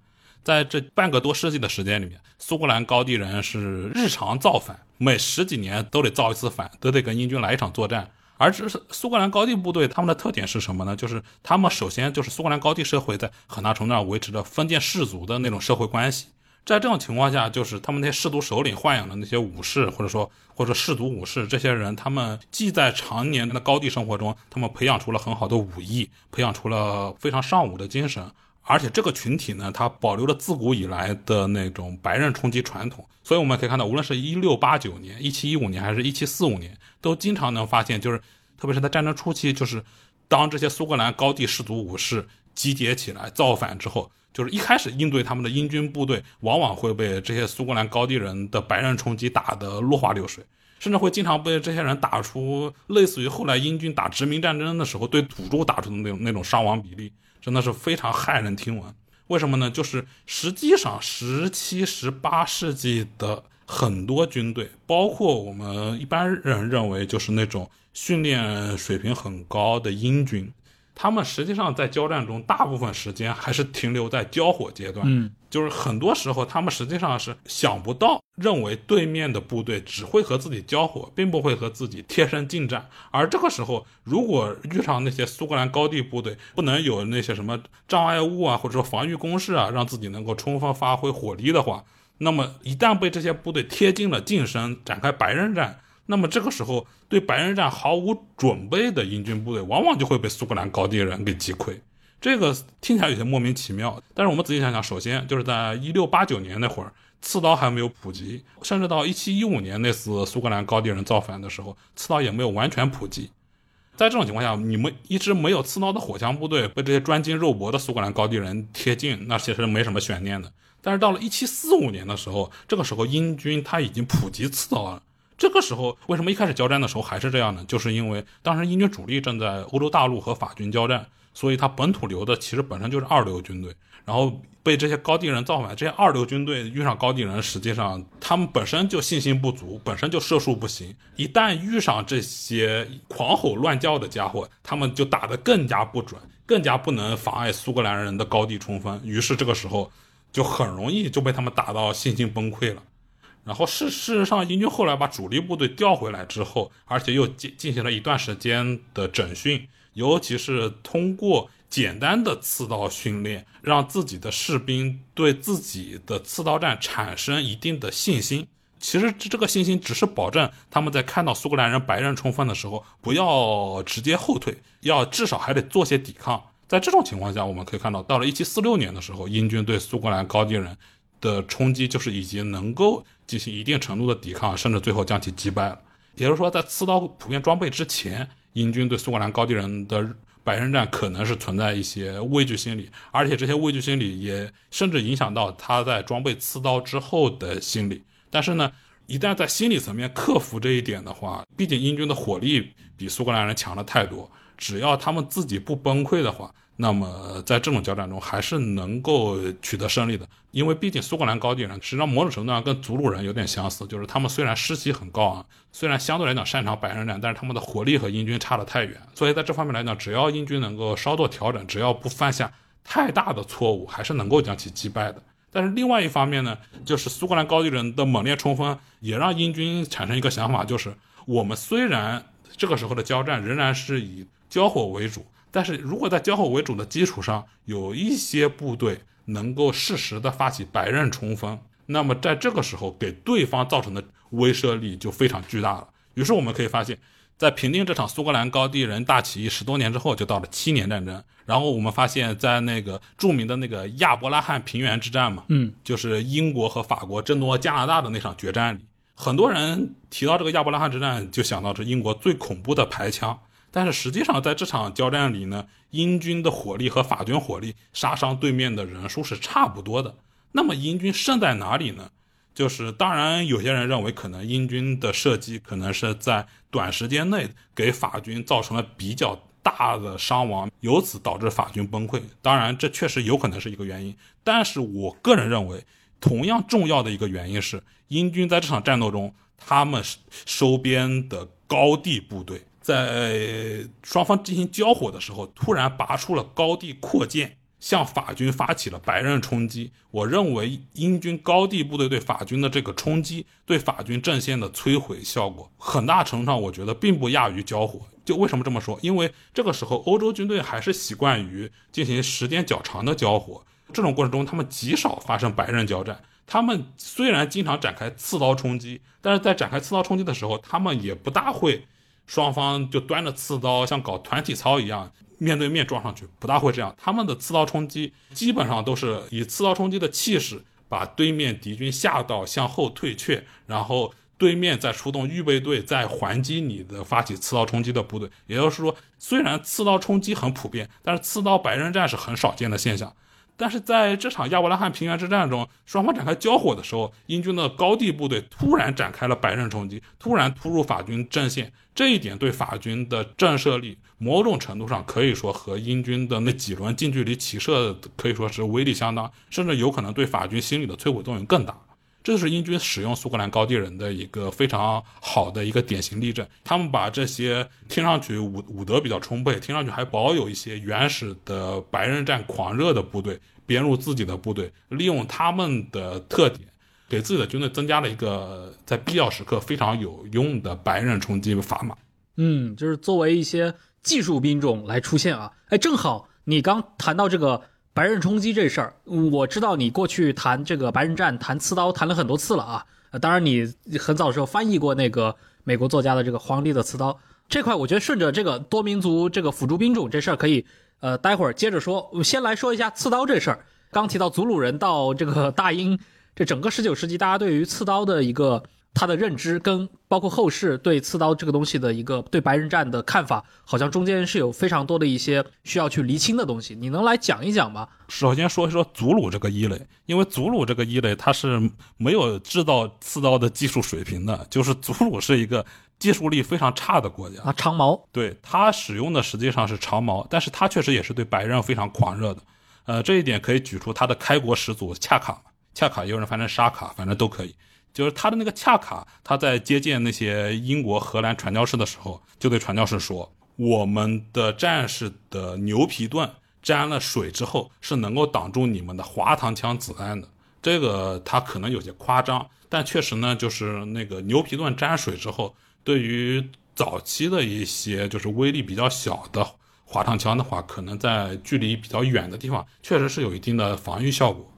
在这半个多世纪的时间里面，苏格兰高地人是日常造反，每十几年都得造一次反，都得跟英军来一场作战。而这是苏格兰高地部队，他们的特点是什么呢？就是他们首先就是苏格兰高地社会在很大程度上维持着封建氏族的那种社会关系。在这种情况下，就是他们那些氏族首领豢养的那些武士，或者说或者氏族武士这些人，他们既在常年的高地生活中，他们培养出了很好的武艺，培养出了非常尚武的精神。而且这个群体呢，它保留了自古以来的那种白人冲击传统，所以我们可以看到，无论是一六八九年、一七一五年，还是一七四五年，都经常能发现，就是特别是在战争初期，就是当这些苏格兰高地氏族武士集结起来造反之后，就是一开始应对他们的英军部队，往往会被这些苏格兰高地人的白刃冲击打得落花流水，甚至会经常被这些人打出类似于后来英军打殖民战争的时候对土著打出的那种那种伤亡比例，真的是非常骇人听闻。为什么呢？就是实际上十七、十八世纪的很多军队，包括我们一般人认为就是那种训练水平很高的英军。他们实际上在交战中，大部分时间还是停留在交火阶段。就是很多时候，他们实际上是想不到，认为对面的部队只会和自己交火，并不会和自己贴身近战。而这个时候，如果遇上那些苏格兰高地部队，不能有那些什么障碍物啊，或者说防御工事啊，让自己能够充分发挥火力的话，那么一旦被这些部队贴近了近身，展开白刃战。那么这个时候，对白刃战毫无准备的英军部队，往往就会被苏格兰高地人给击溃。这个听起来有些莫名其妙，但是我们仔细想想，首先就是在一六八九年那会儿，刺刀还没有普及，甚至到一七一五年那次苏格兰高地人造反的时候，刺刀也没有完全普及。在这种情况下，你们一支没有刺刀的火枪部队被这些专精肉搏的苏格兰高地人贴近，那其实没什么悬念的。但是到了一七四五年的时候，这个时候英军他已经普及刺刀了。这个时候，为什么一开始交战的时候还是这样呢？就是因为当时英军主力正在欧洲大陆和法军交战，所以他本土留的其实本身就是二流军队，然后被这些高地人造反，这些二流军队遇上高地人，实际上他们本身就信心不足，本身就射术不行，一旦遇上这些狂吼乱叫的家伙，他们就打得更加不准，更加不能妨碍苏格兰人的高地冲锋，于是这个时候就很容易就被他们打到信心崩溃了。然后事事实上，英军后来把主力部队调回来之后，而且又进进行了一段时间的整训，尤其是通过简单的刺刀训练，让自己的士兵对自己的刺刀战产生一定的信心。其实这这个信心只是保证他们在看到苏格兰人白刃冲锋的时候，不要直接后退，要至少还得做些抵抗。在这种情况下，我们可以看到，到了一七四六年的时候，英军对苏格兰高地人的冲击就是已经能够。进行一定程度的抵抗，甚至最后将其击败了。也就是说，在刺刀普遍装备之前，英军对苏格兰高地人的白刃战可能是存在一些畏惧心理，而且这些畏惧心理也甚至影响到他在装备刺刀之后的心理。但是呢，一旦在心理层面克服这一点的话，毕竟英军的火力比苏格兰人强了太多，只要他们自己不崩溃的话。那么在这种交战中，还是能够取得胜利的，因为毕竟苏格兰高地人实际上某种程度上跟祖鲁人有点相似，就是他们虽然士气很高啊，虽然相对来讲擅长白刃战，但是他们的火力和英军差得太远，所以在这方面来讲，只要英军能够稍作调整，只要不犯下太大的错误，还是能够将其击败的。但是另外一方面呢，就是苏格兰高地人的猛烈冲锋，也让英军产生一个想法，就是我们虽然这个时候的交战仍然是以交火为主。但是如果在交火为主的基础上，有一些部队能够适时的发起白刃冲锋，那么在这个时候给对方造成的威慑力就非常巨大了。于是我们可以发现，在平定这场苏格兰高地人大起义十多年之后，就到了七年战争。然后我们发现，在那个著名的那个亚伯拉罕平原之战嘛，嗯，就是英国和法国争夺加拿大的那场决战里，很多人提到这个亚伯拉罕之战，就想到是英国最恐怖的排枪。但是实际上，在这场交战里呢，英军的火力和法军火力杀伤对面的人数是差不多的。那么英军胜在哪里呢？就是当然，有些人认为可能英军的射击可能是在短时间内给法军造成了比较大的伤亡，由此导致法军崩溃。当然，这确实有可能是一个原因。但是我个人认为，同样重要的一个原因是，英军在这场战斗中，他们收编的高地部队。在双方进行交火的时候，突然拔出了高地扩建，向法军发起了白刃冲击。我认为英军高地部队对法军的这个冲击，对法军阵线的摧毁效果，很大程度上我觉得并不亚于交火。就为什么这么说？因为这个时候欧洲军队还是习惯于进行时间较长的交火，这种过程中他们极少发生白刃交战。他们虽然经常展开刺刀冲击，但是在展开刺刀冲击的时候，他们也不大会。双方就端着刺刀，像搞团体操一样，面对面撞上去，不大会这样。他们的刺刀冲击基本上都是以刺刀冲击的气势，把对面敌军吓到向后退却，然后对面再出动预备队，再还击你的发起刺刀冲击的部队。也就是说，虽然刺刀冲击很普遍，但是刺刀白刃战是很少见的现象。但是在这场亚伯拉罕平原之战中，双方展开交火的时候，英军的高地部队突然展开了白刃冲击，突然突入法军阵线，这一点对法军的震慑力，某种程度上可以说和英军的那几轮近距离骑射可以说是威力相当，甚至有可能对法军心理的摧毁作用更大。这就是英军使用苏格兰高地人的一个非常好的一个典型例证。他们把这些听上去武武德比较充沛，听上去还保有一些原始的白刃战狂热的部队编入自己的部队，利用他们的特点，给自己的军队增加了一个在必要时刻非常有用的白刃冲击砝码。嗯，就是作为一些技术兵种来出现啊。哎，正好你刚谈到这个。白刃冲击这事儿，我知道你过去谈这个白刃战、谈刺刀谈了很多次了啊。当然，你很早的时候翻译过那个美国作家的这个《皇帝的刺刀》这块，我觉得顺着这个多民族这个辅助兵种这事儿可以，呃，待会儿接着说。我先来说一下刺刀这事儿。刚提到祖鲁人到这个大英，这整个十九世纪，大家对于刺刀的一个。他的认知跟包括后世对刺刀这个东西的一个对白刃战的看法，好像中间是有非常多的一些需要去厘清的东西。你能来讲一讲吗？首先说一说祖鲁这个一类，因为祖鲁这个一类他是没有制造刺刀的技术水平的，就是祖鲁是一个技术力非常差的国家啊。长矛，对他使用的实际上是长矛，但是他确实也是对白刃非常狂热的。呃，这一点可以举出他的开国始祖恰卡，恰卡也有人翻成沙卡，反正都可以。就是他的那个恰卡，他在接见那些英国、荷兰传教士的时候，就对传教士说：“我们的战士的牛皮盾沾了水之后，是能够挡住你们的滑膛枪子弹的。”这个他可能有些夸张，但确实呢，就是那个牛皮盾沾水之后，对于早期的一些就是威力比较小的滑膛枪的话，可能在距离比较远的地方，确实是有一定的防御效果。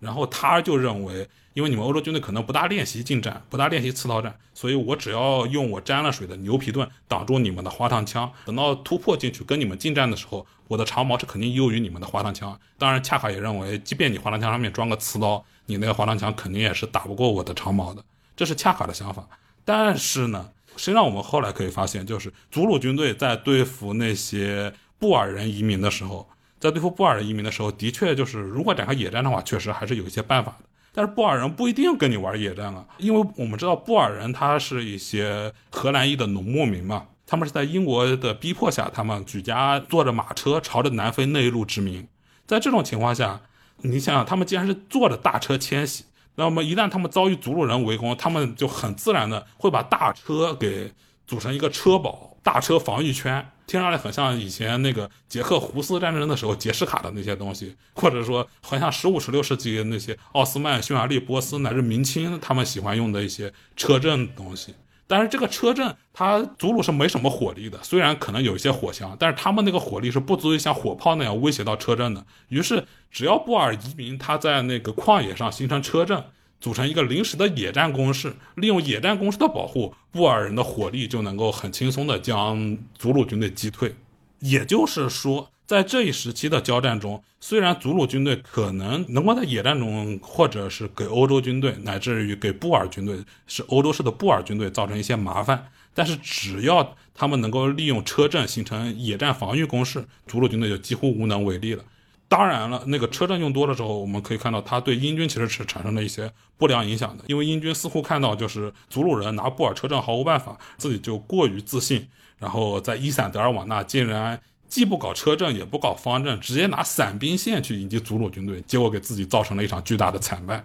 然后他就认为。因为你们欧洲军队可能不大练习近战，不大练习刺刀战，所以我只要用我沾了水的牛皮盾挡住你们的花膛枪，等到突破进去跟你们近战的时候，我的长矛是肯定优于你们的花膛枪。当然，恰卡也认为，即便你花膛枪上面装个刺刀，你那个花膛枪肯定也是打不过我的长矛的。这是恰卡的想法。但是呢，实际上我们后来可以发现，就是祖鲁军队在对付那些布尔人移民的时候，在对付布尔人移民的时候，的确就是如果展开野战的话，确实还是有一些办法的。但是布尔人不一定跟你玩野战啊，因为我们知道布尔人他是一些荷兰裔的农牧民嘛，他们是在英国的逼迫下，他们举家坐着马车朝着南非内陆殖民。在这种情况下，你想想，他们既然是坐着大车迁徙，那么一旦他们遭遇祖鲁人围攻，他们就很自然的会把大车给组成一个车堡、大车防御圈。听上来很像以前那个捷克胡斯战争的时候杰什卡的那些东西，或者说很像十五、十六世纪那些奥斯曼、匈牙利、波斯乃至明清他们喜欢用的一些车阵东西。但是这个车阵，它祖鲁是没什么火力的，虽然可能有一些火枪，但是他们那个火力是不足以像火炮那样威胁到车阵的。于是，只要布尔移民他在那个旷野上形成车阵。组成一个临时的野战攻势，利用野战攻势的保护，布尔人的火力就能够很轻松的将祖鲁军队击退。也就是说，在这一时期的交战中，虽然祖鲁军队可能能够在野战中，或者是给欧洲军队，乃至于给布尔军队，是欧洲式的布尔军队造成一些麻烦，但是只要他们能够利用车阵形成野战防御攻势，祖鲁军队就几乎无能为力了。当然了，那个车阵用多了之后，我们可以看到，他对英军其实是产生了一些不良影响的。因为英军似乎看到，就是祖鲁人拿布尔车阵毫无办法，自己就过于自信，然后在伊散德尔瓦纳竟然既不搞车阵，也不搞方阵，直接拿散兵线去迎击祖鲁军队，结果给自己造成了一场巨大的惨败。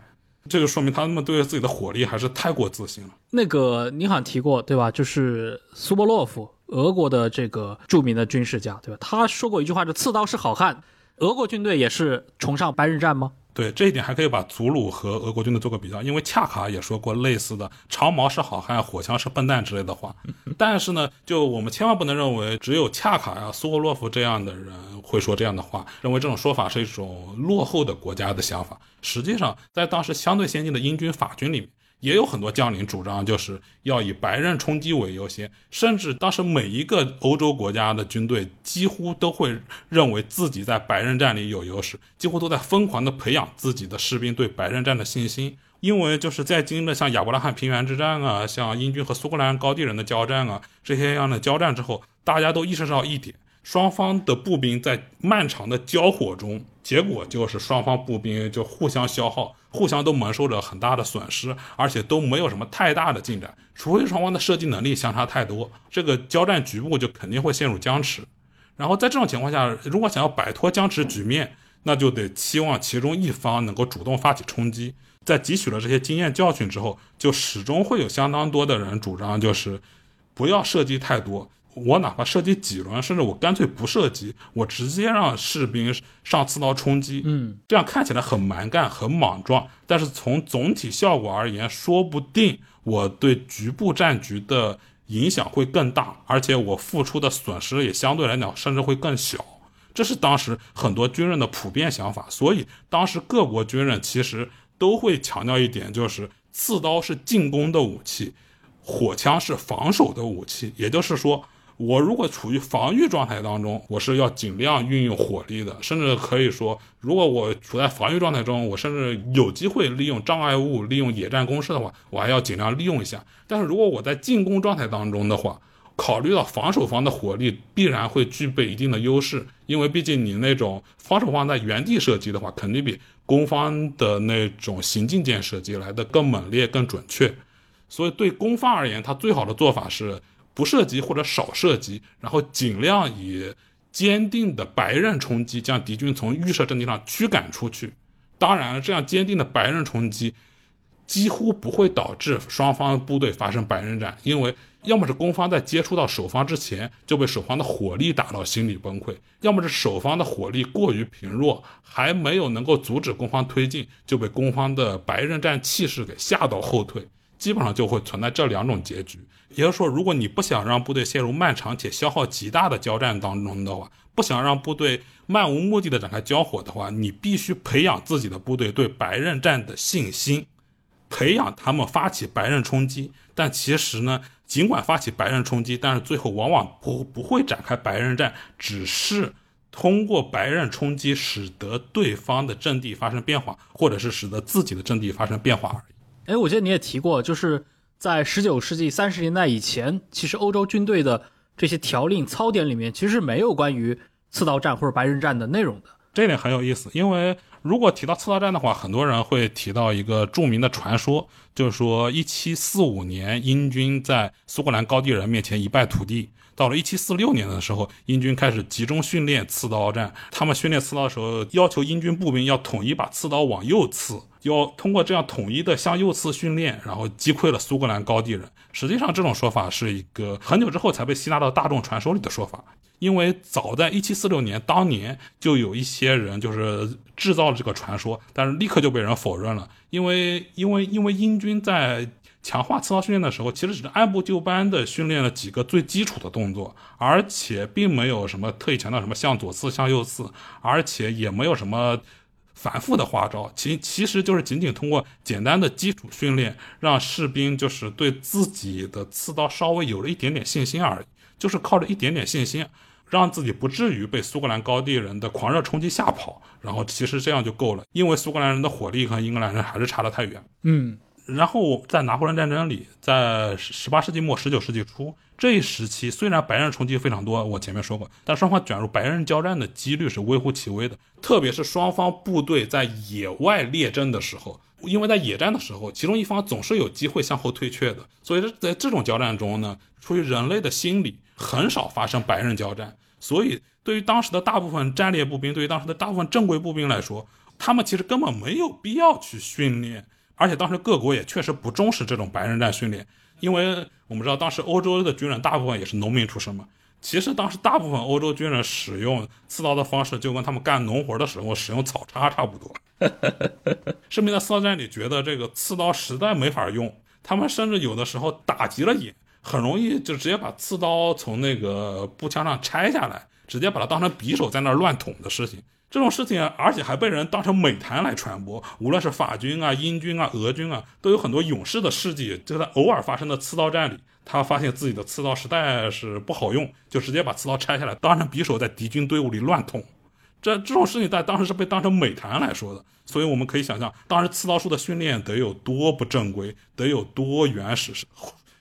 这就说明他们对自己的火力还是太过自信了。那个你好像提过对吧？就是苏波洛夫，俄国的这个著名的军事家对吧？他说过一句话：“就刺刀是好汉。”俄国军队也是崇尚白刃战吗？对这一点还可以把祖鲁和俄国军队做个比较，因为恰卡也说过类似的“长矛是好汉，火枪是笨蛋”之类的话。但是呢，就我们千万不能认为只有恰卡呀、苏沃洛夫这样的人会说这样的话，认为这种说法是一种落后的国家的想法。实际上，在当时相对先进的英军、法军里面。也有很多将领主张，就是要以白刃冲击为优先，甚至当时每一个欧洲国家的军队几乎都会认为自己在白刃战里有优势，几乎都在疯狂地培养自己的士兵对白刃战的信心。因为就是在经历了像亚伯拉罕平原之战啊，像英军和苏格兰高地人的交战啊这些样的交战之后，大家都意识到一点，双方的步兵在漫长的交火中，结果就是双方步兵就互相消耗，互相都蒙受着很大的损失，而且都没有什么太大的进展。除非双方的射击能力相差太多，这个交战局部就肯定会陷入僵持。然后在这种情况下，如果想要摆脱僵持局面，那就得期望其中一方能够主动发起冲击。在汲取了这些经验教训之后，就始终会有相当多的人主张，就是不要射击太多。我哪怕射击几轮，甚至我干脆不射击，我直接让士兵上刺刀冲击。嗯，这样看起来很蛮干、很莽撞，但是从总体效果而言，说不定我对局部战局的影响会更大，而且我付出的损失也相对来讲甚至会更小。这是当时很多军人的普遍想法，所以当时各国军人其实都会强调一点，就是刺刀是进攻的武器，火枪是防守的武器。也就是说，我如果处于防御状态当中，我是要尽量运用火力的，甚至可以说，如果我处在防御状态中，我甚至有机会利用障碍物、利用野战攻势的话，我还要尽量利用一下。但是如果我在进攻状态当中的话，考虑到防守方的火力必然会具备一定的优势，因为毕竟你那种防守方在原地射击的话，肯定比攻方的那种行进箭射击来的更猛烈、更准确。所以对攻方而言，他最好的做法是不涉及或者少涉及，然后尽量以坚定的白刃冲击将敌军从预设阵地上驱赶出去。当然了，这样坚定的白刃冲击几乎不会导致双方部队发生白刃战，因为。要么是攻方在接触到守方之前就被守方的火力打到心理崩溃，要么是守方的火力过于贫弱，还没有能够阻止攻方推进，就被攻方的白刃战气势给吓到后退，基本上就会存在这两种结局。也就是说，如果你不想让部队陷入漫长且消耗极大的交战当中的话，不想让部队漫无目的的展开交火的话，你必须培养自己的部队对白刃战的信心，培养他们发起白刃冲击。但其实呢？尽管发起白刃冲击，但是最后往往不不会展开白刃战，只是通过白刃冲击使得对方的阵地发生变化，或者是使得自己的阵地发生变化而已。哎，我记得你也提过，就是在十九世纪三十年代以前，其实欧洲军队的这些条令操典里面其实是没有关于刺刀战或者白刃战的内容的。这点很有意思，因为如果提到刺刀战的话，很多人会提到一个著名的传说，就是说一七四五年英军在苏格兰高地人面前一败涂地。到了一七四六年的时候，英军开始集中训练刺刀战。他们训练刺刀的时候，要求英军步兵要统一把刺刀往右刺，要通过这样统一的向右刺训练，然后击溃了苏格兰高地人。实际上，这种说法是一个很久之后才被吸纳到大众传说里的说法。因为早在一七四六年当年，就有一些人就是制造了这个传说，但是立刻就被人否认了。因为因为因为英军在强化刺刀训练的时候，其实只是按部就班的训练了几个最基础的动作，而且并没有什么特意强调什么向左刺、向右刺，而且也没有什么繁复的花招。其其实就是仅仅通过简单的基础训练，让士兵就是对自己的刺刀稍微有了一点点信心而已，就是靠着一点点信心。让自己不至于被苏格兰高地人的狂热冲击吓跑，然后其实这样就够了，因为苏格兰人的火力和英格兰人还是差得太远。嗯，然后在拿破仑战争里，在十八世纪末十九世纪初这一时期，虽然白人冲击非常多，我前面说过，但双方卷入白人交战的几率是微乎其微的，特别是双方部队在野外列阵的时候，因为在野战的时候，其中一方总是有机会向后退却的，所以在这种交战中呢，出于人类的心理，很少发生白刃交战。所以，对于当时的大部分战列步兵，对于当时的大部分正规步兵来说，他们其实根本没有必要去训练。而且当时各国也确实不重视这种白刃战训练，因为我们知道当时欧洲的军人大部分也是农民出身嘛。其实当时大部分欧洲军人使用刺刀的方式，就跟他们干农活的时候使用草叉差不多。士兵在刺刀战里觉得这个刺刀实在没法用，他们甚至有的时候打急了眼。很容易就直接把刺刀从那个步枪上拆下来，直接把它当成匕首在那儿乱捅的事情。这种事情，而且还被人当成美谈来传播。无论是法军啊、英军啊、俄军啊，都有很多勇士的事迹，就在偶尔发生的刺刀战里，他发现自己的刺刀实在是不好用，就直接把刺刀拆下来当成匕首在敌军队伍里乱捅。这这种事情在当时是被当成美谈来说的。所以我们可以想象，当时刺刀术的训练得有多不正规，得有多原始。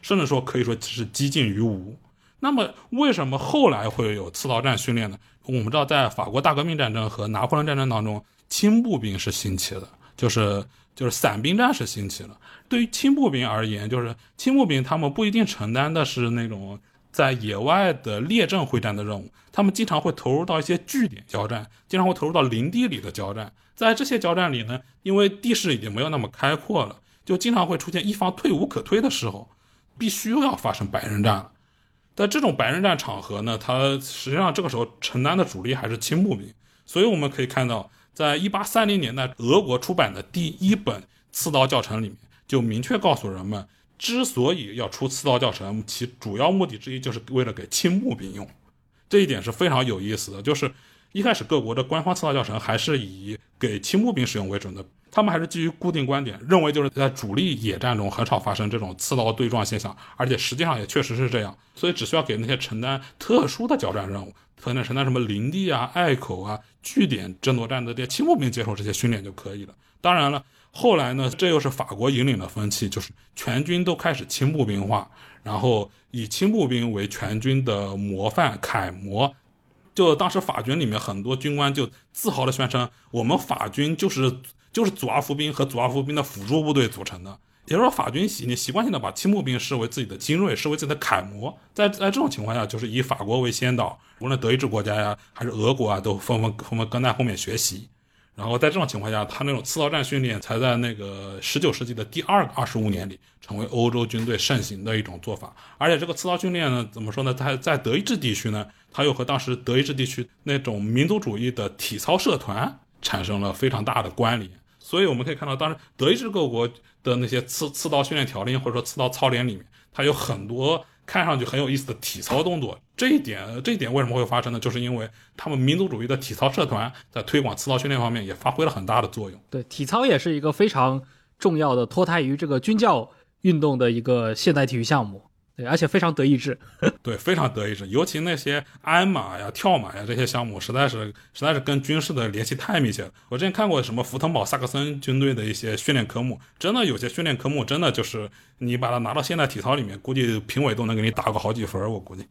甚至说可以说是几近于无，那么为什么后来会有刺刀战训练呢？我们知道，在法国大革命战争和拿破仑战争当中，轻步兵是兴起的，就是就是散兵战是兴起了。对于轻步兵而言，就是轻步兵他们不一定承担的是那种在野外的列阵会战的任务，他们经常会投入到一些据点交战，经常会投入到林地里的交战。在这些交战里呢，因为地势已经没有那么开阔了，就经常会出现一方退无可退的时候，必须要发生百人战了。在这种白刃战场合呢，它实际上这个时候承担的主力还是轻步兵，所以我们可以看到，在一八三零年代，俄国出版的第一本刺刀教程里面，就明确告诉人们，之所以要出刺刀教程，其主要目的之一就是为了给轻步兵用。这一点是非常有意思的，就是一开始各国的官方刺刀教程还是以给轻步兵使用为准的。他们还是基于固定观点，认为就是在主力野战中很少发生这种刺刀对撞现象，而且实际上也确实是这样。所以只需要给那些承担特殊的交战任务，可能承担什么林地啊、隘口啊、据点争夺战的这些轻步兵接受这些训练就可以了。当然了，后来呢，这又是法国引领的风气，就是全军都开始轻步兵化，然后以轻步兵为全军的模范楷模。就当时法军里面很多军官就自豪地宣称，我们法军就是。就是祖阿夫兵和祖阿夫兵的辅助部队组成的，也就是说，法军习你习惯性的把轻步兵视为自己的精锐，视为自己的楷模。在在这种情况下，就是以法国为先导，无论德意志国家呀，还是俄国啊，都纷纷纷纷跟在后面学习。然后在这种情况下，他那种刺刀战训练才在那个十九世纪的第二个二十五年里，成为欧洲军队盛行的一种做法。而且这个刺刀训练呢，怎么说呢？在在德意志地区呢，它又和当时德意志地区那种民族主义的体操社团产生了非常大的关联。所以我们可以看到，当时德意志各国的那些刺刺刀训练条令或者说刺刀操练里面，它有很多看上去很有意思的体操动作。这一点，这一点为什么会发生呢？就是因为他们民族主义的体操社团在推广刺刀训练方面也发挥了很大的作用。对，体操也是一个非常重要的脱胎于这个军教运动的一个现代体育项目。对，而且非常得意志，对，非常得意志。尤其那些鞍马呀、跳马呀这些项目，实在是实在是跟军事的联系太密切了。我之前看过什么福腾堡萨克森军队的一些训练科目，真的有些训练科目，真的就是你把它拿到现代体操里面，估计评委都能给你打个好几分。我估计，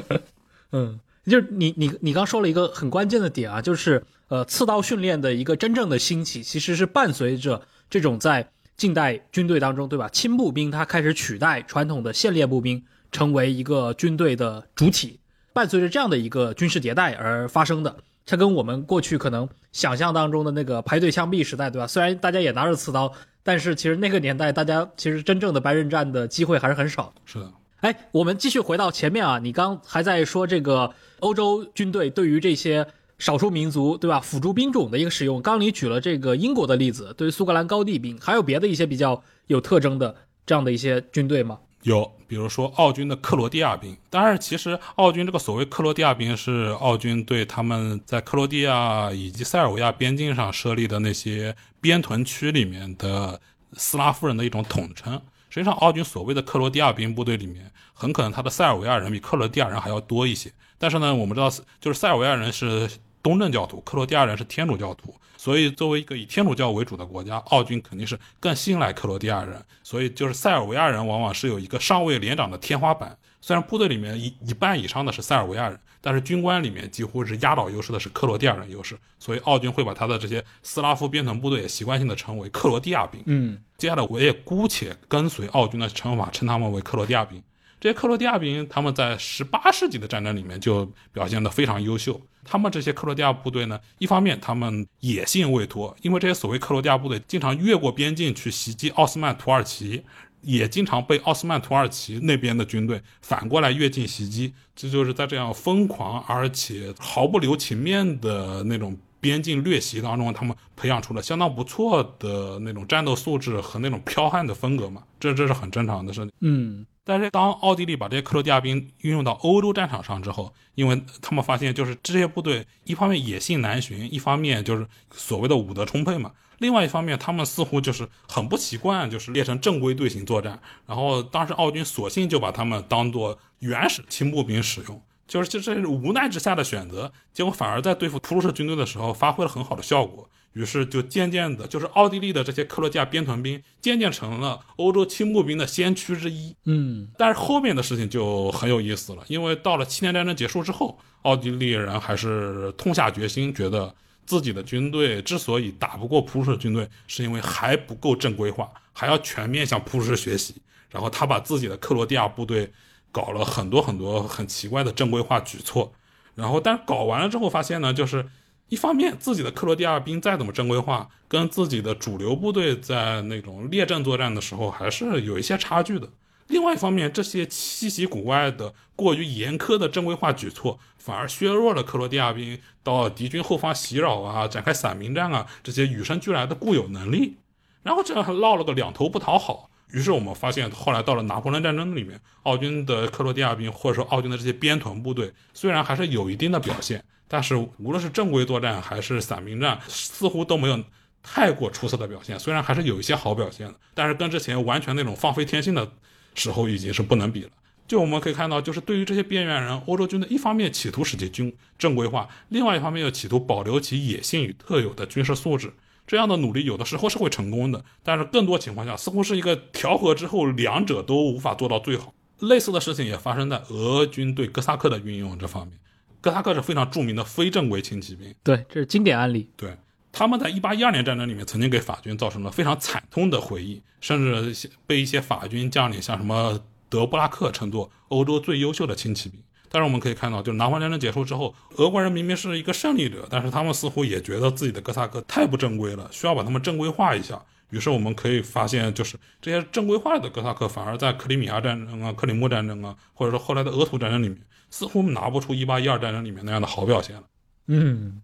嗯，就是你你你刚说了一个很关键的点啊，就是呃，刺刀训练的一个真正的兴起，其实是伴随着这种在。近代军队当中，对吧？轻步兵它开始取代传统的线列步兵，成为一个军队的主体。伴随着这样的一个军事迭代而发生的，它跟我们过去可能想象当中的那个排队枪毙时代，对吧？虽然大家也拿着刺刀，但是其实那个年代大家其实真正的白刃战的机会还是很少。是的。哎，我们继续回到前面啊，你刚还在说这个欧洲军队对于这些。少数民族对吧？辅助兵种的一个使用，刚你举了这个英国的例子，对于苏格兰高地兵，还有别的一些比较有特征的这样的一些军队吗？有，比如说奥军的克罗地亚兵。当然，其实奥军这个所谓克罗地亚兵是奥军对他们在克罗地亚以及塞尔维亚边境上设立的那些边屯区里面的斯拉夫人的一种统称。实际上，奥军所谓的克罗地亚兵部队里面，很可能他的塞尔维亚人比克罗地亚人还要多一些。但是呢，我们知道，就是塞尔维亚人是。东正教徒，克罗地亚人是天主教徒，所以作为一个以天主教为主的国家，奥军肯定是更信赖克罗地亚人。所以就是塞尔维亚人往往是有一个上尉连长的天花板。虽然部队里面一一半以上的是塞尔维亚人，但是军官里面几乎是压倒优势的是克罗地亚人优势。所以奥军会把他的这些斯拉夫边屯部队也习惯性的称为克罗地亚兵。嗯，接下来我也姑且跟随奥军的称法，称他们为克罗地亚兵。这些克罗地亚兵，他们在十八世纪的战争里面就表现得非常优秀。他们这些克罗地亚部队呢，一方面他们野性未脱，因为这些所谓克罗地亚部队经常越过边境去袭击奥斯曼土耳其，也经常被奥斯曼土耳其那边的军队反过来越境袭击。这就是在这样疯狂而且毫不留情面的那种边境掠袭当中，他们培养出了相当不错的那种战斗素质和那种剽悍的风格嘛。这这是很正常的事。嗯。但是，当奥地利把这些克罗地亚兵运用到欧洲战场上之后，因为他们发现，就是这些部队一方面野性难寻，一方面就是所谓的武德充沛嘛；另外一方面，他们似乎就是很不习惯，就是列成正规队形作战。然后，当时奥军索性就把他们当做原始轻步兵使用，就是这这是无奈之下的选择。结果反而在对付普鲁士军队的时候发挥了很好的效果。于是就渐渐的，就是奥地利的这些克罗地亚边团兵渐渐成了欧洲轻步兵的先驱之一。嗯，但是后面的事情就很有意思了，因为到了七年战争结束之后，奥地利人还是痛下决心，觉得自己的军队之所以打不过普鲁士军队，是因为还不够正规化，还要全面向普鲁士学习。然后他把自己的克罗地亚部队搞了很多很多很奇怪的正规化举措，然后但是搞完了之后发现呢，就是一方面自己的克罗地亚兵再怎么正规化，跟自己的主流部队在那种列阵作战的时候还是有一些差距的。另外一方面，这些稀奇古怪的、过于严苛的正规化举措，反而削弱了克罗地亚兵到敌军后方袭扰啊、展开散兵战啊这些与生俱来的固有能力。然后这还落了个两头不讨好。于是我们发现，后来到了拿破仑战争里面，奥军的克罗地亚兵或者说奥军的这些边屯部队，虽然还是有一定的表现，但是无论是正规作战还是散兵战，似乎都没有太过出色的表现。虽然还是有一些好表现的，但是跟之前完全那种放飞天性的时候已经是不能比了。就我们可以看到，就是对于这些边缘人，欧洲军队一方面企图使其军正规化，另外一方面又企图保留其野性与特有的军事素质。这样的努力有的时候是会成功的，但是更多情况下似乎是一个调和之后，两者都无法做到最好。类似的事情也发生在俄军对哥萨克的运用这方面。哥萨克是非常著名的非正规轻骑兵，对，这是经典案例。对，他们在一八一二年战争里面曾经给法军造成了非常惨痛的回忆，甚至被一些法军将领像什么德布拉克称作欧洲最优秀的轻骑兵。但是我们可以看到，就是拿破仑战争结束之后，俄国人明明是一个胜利者，但是他们似乎也觉得自己的哥萨克太不正规了，需要把他们正规化一下。于是我们可以发现，就是这些正规化的哥萨克，反而在克里米亚战争啊、克里木战争啊，或者说后来的俄土战争里面，似乎拿不出一八一二战争里面那样的好表现了。嗯，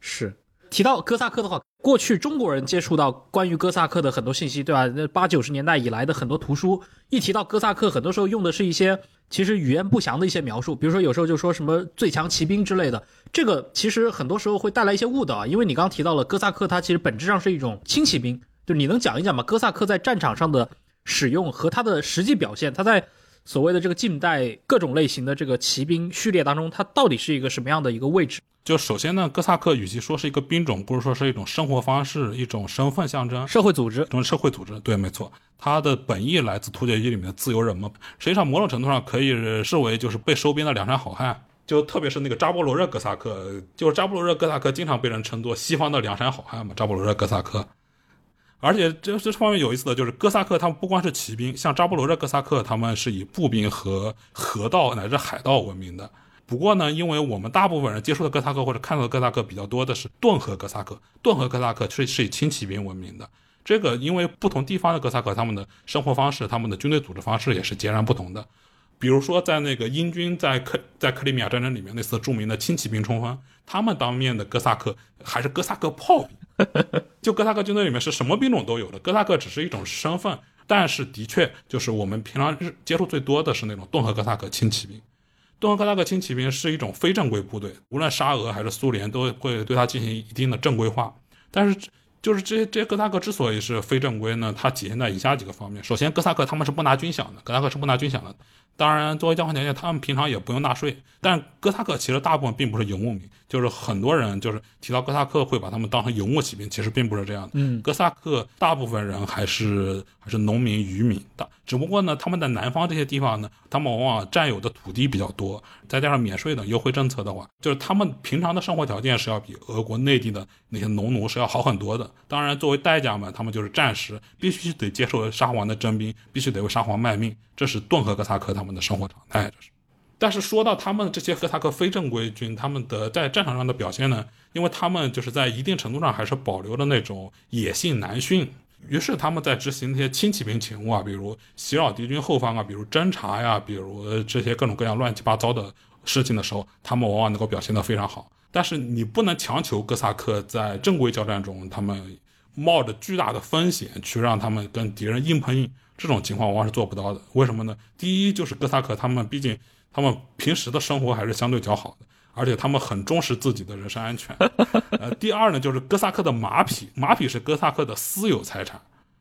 是。提到哥萨克的话，过去中国人接触到关于哥萨克的很多信息，对吧？那八九十年代以来的很多图书，一提到哥萨克，很多时候用的是一些其实语言不详的一些描述，比如说有时候就说什么最强骑兵之类的。这个其实很多时候会带来一些误导啊，因为你刚刚提到了哥萨克，它其实本质上是一种轻骑兵。就你能讲一讲吗？哥萨克在战场上的使用和它的实际表现，它在所谓的这个近代各种类型的这个骑兵序列当中，它到底是一个什么样的一个位置？就首先呢，哥萨克与其说是一个兵种，不如说是一种生活方式，一种身份象征，社会组织，一种社会组织。对，没错，它的本意来自突厥语里面的自由人嘛，实际上某种程度上可以视为就是被收编的梁山好汉。就特别是那个扎波罗热哥萨克，就是扎波罗热哥萨克经常被人称作西方的梁山好汉嘛，扎波罗热哥萨克。而且这这方面有意思的就是哥萨克他们不光是骑兵，像扎波罗热哥萨克他们是以步兵和河道乃至海盗闻名的。不过呢，因为我们大部分人接触的哥萨克或者看到的哥萨克比较多的是顿河哥萨克，顿河哥萨克是是以轻骑兵闻名的。这个因为不同地方的哥萨克，他们的生活方式、他们的军队组织方式也是截然不同的。比如说，在那个英军在克在克里米亚战争里面那次著名的轻骑兵冲锋，他们当面的哥萨克还是哥萨克炮兵。就哥萨克军队里面是什么兵种都有的，哥萨克只是一种身份，但是的确就是我们平常日接触最多的是那种顿河哥萨克轻骑兵。顿河哥萨克轻骑兵是一种非正规部队，无论沙俄还是苏联都会对它进行一定的正规化。但是，就是这些这些哥萨克之所以是非正规呢，它体现在以下几个方面。首先，哥萨克他们是不拿军饷的，哥萨克是不拿军饷的。当然，作为交换条件，他们平常也不用纳税。但哥萨克其实大部分并不是游牧民，就是很多人就是提到哥萨克会把他们当成游牧骑兵，其实并不是这样的。嗯，哥萨克大部分人还是还是农民渔民的，只不过呢，他们在南方这些地方呢，他们往往占有的土地比较多，再加上免税等优惠政策的话，就是他们平常的生活条件是要比俄国内地的那些农奴是要好很多的。当然，作为代价嘛，他们就是战时必须得接受沙皇的征兵，必须得为沙皇卖命，这是顿河哥萨克他们的生活常态。这是。但是说到他们这些哥萨克非正规军，他们的在战场上的表现呢，因为他们就是在一定程度上还是保留了那种野性难驯，于是他们在执行那些轻骑兵勤务啊，比如袭扰敌军后方啊，比如侦察呀，比如这些各种各样乱七八糟的事情的时候，他们往往能够表现得非常好。但是你不能强求哥萨克在正规交战中，他们冒着巨大的风险去让他们跟敌人硬碰硬，这种情况往往是做不到的。为什么呢？第一就是哥萨克他们毕竟。他们平时的生活还是相对较好的，而且他们很重视自己的人身安全。呃，第二呢，就是哥萨克的马匹，马匹是哥萨克的私有财产，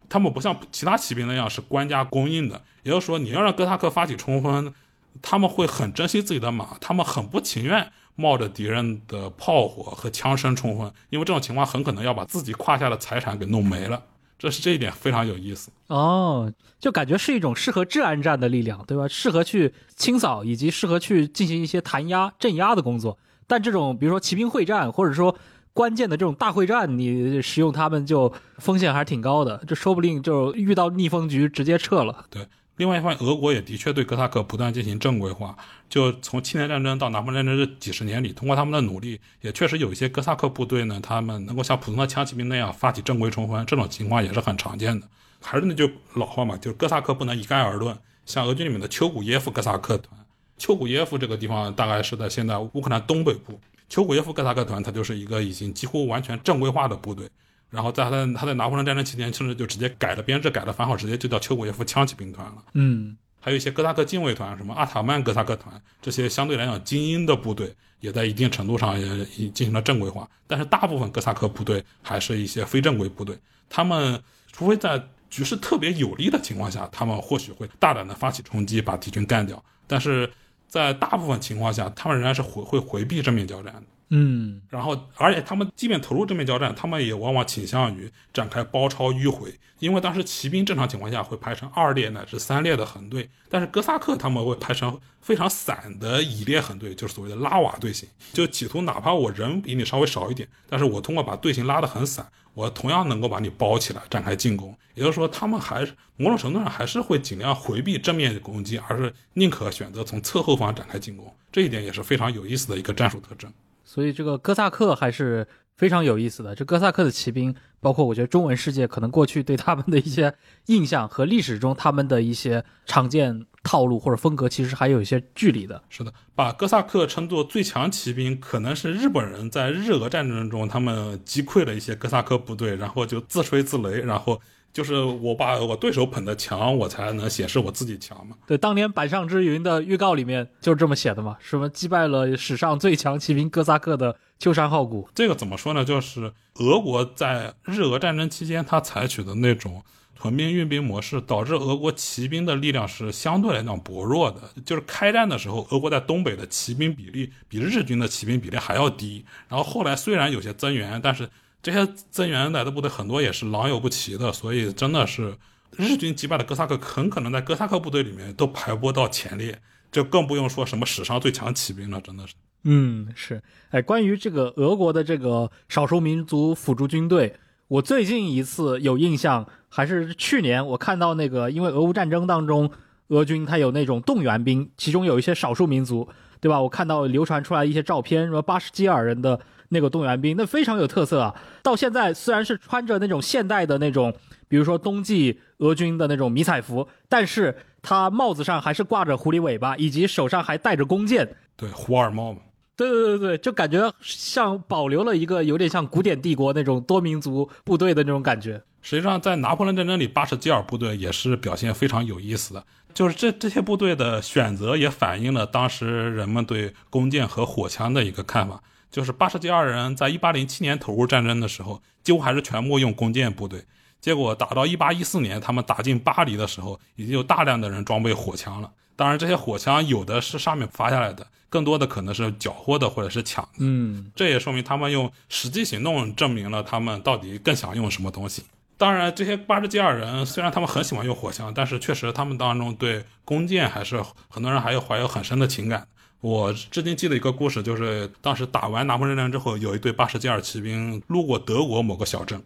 他们不像其他骑兵那样是官家供应的。也就是说，你要让哥萨克发起冲锋，他们会很珍惜自己的马，他们很不情愿冒着敌人的炮火和枪声冲锋，因为这种情况很可能要把自己胯下的财产给弄没了。这是这一点非常有意思。哦，就感觉是一种适合治安战的力量，对吧？适合去清扫以及适合去进行一些弹压、镇压的工作。但这种比如说骑兵会战，或者说关键的这种大会战，你使用他们就风险还是挺高的，这说不定就遇到逆风局直接撤了。对。另外一方面，俄国也的确对哥萨克不断进行正规化。就从七年战争到拿破仑战争这几十年里，通过他们的努力，也确实有一些哥萨克部队呢，他们能够像普通的枪骑兵那样发起正规冲锋，这种情况也是很常见的。还是那句老话嘛，就是哥萨克不能一概而论。像俄军里面的丘古耶夫哥萨克团，丘古耶夫这个地方大概是在现在乌克兰东北部。丘古耶夫哥萨克团，它就是一个已经几乎完全正规化的部队。然后在他他在拿破仑战争期间，甚至就直接改了编制，改了番号，直接就叫丘古耶夫枪骑兵团了。嗯，还有一些哥萨克禁卫团，什么阿塔曼哥萨克团，这些相对来讲精英的部队，也在一定程度上也进行了正规化。但是大部分哥萨克部队还是一些非正规部队，他们除非在局势特别有利的情况下，他们或许会大胆的发起冲击，把敌军干掉。但是在大部分情况下，他们仍然是回会回避正面交战的。嗯，然后，而且他们即便投入正面交战，他们也往往倾向于展开包抄迂回，因为当时骑兵正常情况下会排成二列乃至三列的横队，但是哥萨克他们会排成非常散的乙列横队，就是所谓的拉瓦队形，就企图哪怕我人比你稍微少一点，但是我通过把队形拉得很散，我同样能够把你包起来展开进攻。也就是说，他们还是某种程度上还是会尽量回避正面攻击，而是宁可选择从侧后方展开进攻。这一点也是非常有意思的一个战术特征。所以这个哥萨克还是非常有意思的。这哥萨克的骑兵，包括我觉得中文世界可能过去对他们的一些印象和历史中他们的一些常见套路或者风格，其实还有一些距离的。是的，把哥萨克称作最强骑兵，可能是日本人在日俄战争中他们击溃了一些哥萨克部队，然后就自吹自擂，然后。就是我把我对手捧得强，我才能显示我自己强嘛。对，当年《板上之云》的预告里面就是这么写的嘛，什么击败了史上最强骑兵哥萨克的秋山浩谷。这个怎么说呢？就是俄国在日俄战争期间，他采取的那种屯兵运兵模式，导致俄国骑兵的力量是相对来讲薄弱的。就是开战的时候，俄国在东北的骑兵比例比日军的骑兵比例还要低。然后后来虽然有些增援，但是。这些增援来的部队很多也是狼友不齐的，所以真的是日军击败的哥萨克很可能在哥萨克部队里面都排不到前列，就更不用说什么史上最强骑兵了，真的是。嗯，是。哎，关于这个俄国的这个少数民族辅助军队，我最近一次有印象还是去年，我看到那个因为俄乌战争当中，俄军他有那种动员兵，其中有一些少数民族，对吧？我看到流传出来一些照片，什么巴什基尔人的。那个动员兵那非常有特色啊！到现在虽然是穿着那种现代的那种，比如说冬季俄军的那种迷彩服，但是他帽子上还是挂着狐狸尾巴，以及手上还带着弓箭。对，胡尔帽嘛。对对对对，就感觉像保留了一个有点像古典帝国那种多民族部队的那种感觉。实际上，在拿破仑战争里，巴什基尔部队也是表现非常有意思的，就是这这些部队的选择也反映了当时人们对弓箭和火枪的一个看法。就是巴什基尔人在一八零七年投入战争的时候，几乎还是全部用弓箭部队。结果打到一八一四年，他们打进巴黎的时候，已经有大量的人装备火枪了。当然，这些火枪有的是上面发下来的，更多的可能是缴获的或者是抢的。嗯，这也说明他们用实际行动证明了他们到底更想用什么东西。当然，这些巴士基尔人虽然他们很喜欢用火枪，但是确实他们当中对弓箭还是很多人还有怀有很深的情感。我至今记得一个故事，就是当时打完拿破仑战争之后，有一队巴什基尔骑兵路过德国某个小镇，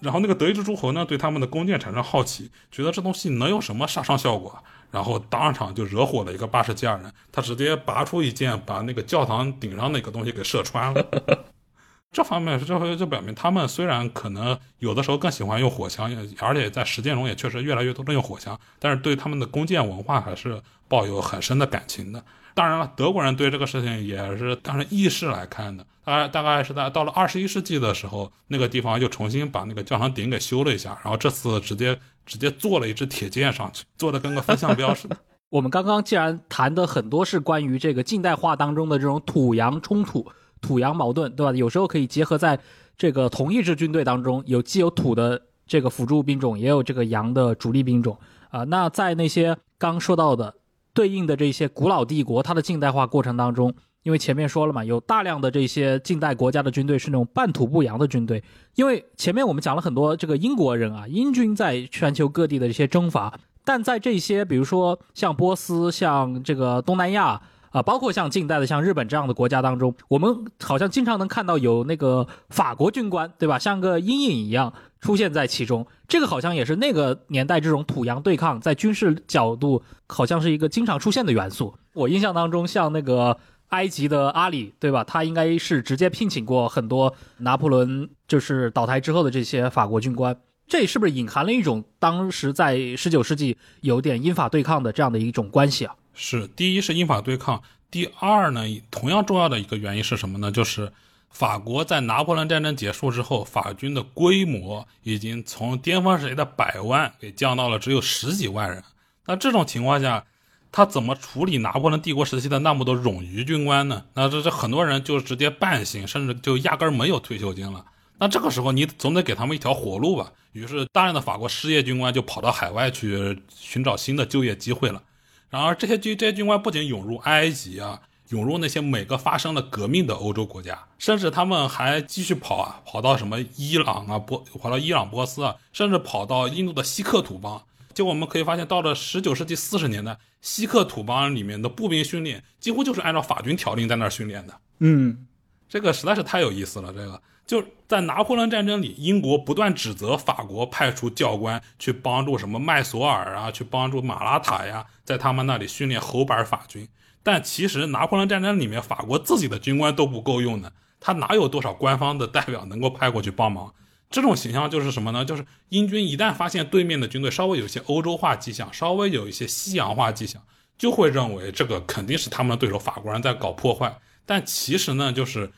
然后那个德意志诸侯呢对他们的弓箭产生好奇，觉得这东西能有什么杀伤效果，然后当场就惹火了一个巴什基尔人，他直接拔出一箭，把那个教堂顶上那个东西给射穿了。这方面是这就表明他们虽然可能有的时候更喜欢用火枪，而且在实践中也确实越来越多的用火枪，但是对他们的弓箭文化还是抱有很深的感情的。当然了，德国人对这个事情也是当成意识来看的。大概大概是在到了二十一世纪的时候，那个地方又重新把那个教堂顶给修了一下，然后这次直接直接做了一支铁剑上去，做的跟个风向标似的。我们刚刚既然谈的很多是关于这个近代化当中的这种土洋冲突、土洋矛盾，对吧？有时候可以结合在这个同一支军队当中，有既有土的这个辅助兵种，也有这个洋的主力兵种啊。那在那些刚说到的。对应的这些古老帝国，它的近代化过程当中，因为前面说了嘛，有大量的这些近代国家的军队是那种半土不洋的军队。因为前面我们讲了很多这个英国人啊，英军在全球各地的这些征伐，但在这些比如说像波斯、像这个东南亚啊，包括像近代的像日本这样的国家当中，我们好像经常能看到有那个法国军官，对吧？像个阴影一样出现在其中。这个好像也是那个年代这种土洋对抗在军事角度好像是一个经常出现的元素。我印象当中，像那个。埃及的阿里，对吧？他应该是直接聘请过很多拿破仑就是倒台之后的这些法国军官，这是不是隐含了一种当时在十九世纪有点英法对抗的这样的一种关系啊？是，第一是英法对抗，第二呢，同样重要的一个原因是什么呢？就是法国在拿破仑战争结束之后，法军的规模已经从巅峰时期的百万给降到了只有十几万人。那这种情况下，他怎么处理拿破仑帝国时期的那么多冗余军官呢？那这这很多人就直接半薪，甚至就压根儿没有退休金了。那这个时候你总得给他们一条活路吧？于是大量的法国失业军官就跑到海外去寻找新的就业机会了。然而这些军这些军官不仅涌入埃及啊，涌入那些每个发生了革命的欧洲国家，甚至他们还继续跑啊，跑到什么伊朗啊波，跑到伊朗波斯啊，甚至跑到印度的锡克土邦。结果我们可以发现，到了十九世纪四十年代，锡克土邦里面的步兵训练几乎就是按照法军条令在那儿训练的。嗯，这个实在是太有意思了。这个就在拿破仑战争里，英国不断指责法国派出教官去帮助什么麦索尔啊，去帮助马拉塔呀，在他们那里训练侯板法军。但其实拿破仑战争里面，法国自己的军官都不够用的，他哪有多少官方的代表能够派过去帮忙？这种形象就是什么呢？就是英军一旦发现对面的军队稍微有些欧洲化迹象，稍微有一些西洋化迹象，就会认为这个肯定是他们的对手法国人在搞破坏。但其实呢，就是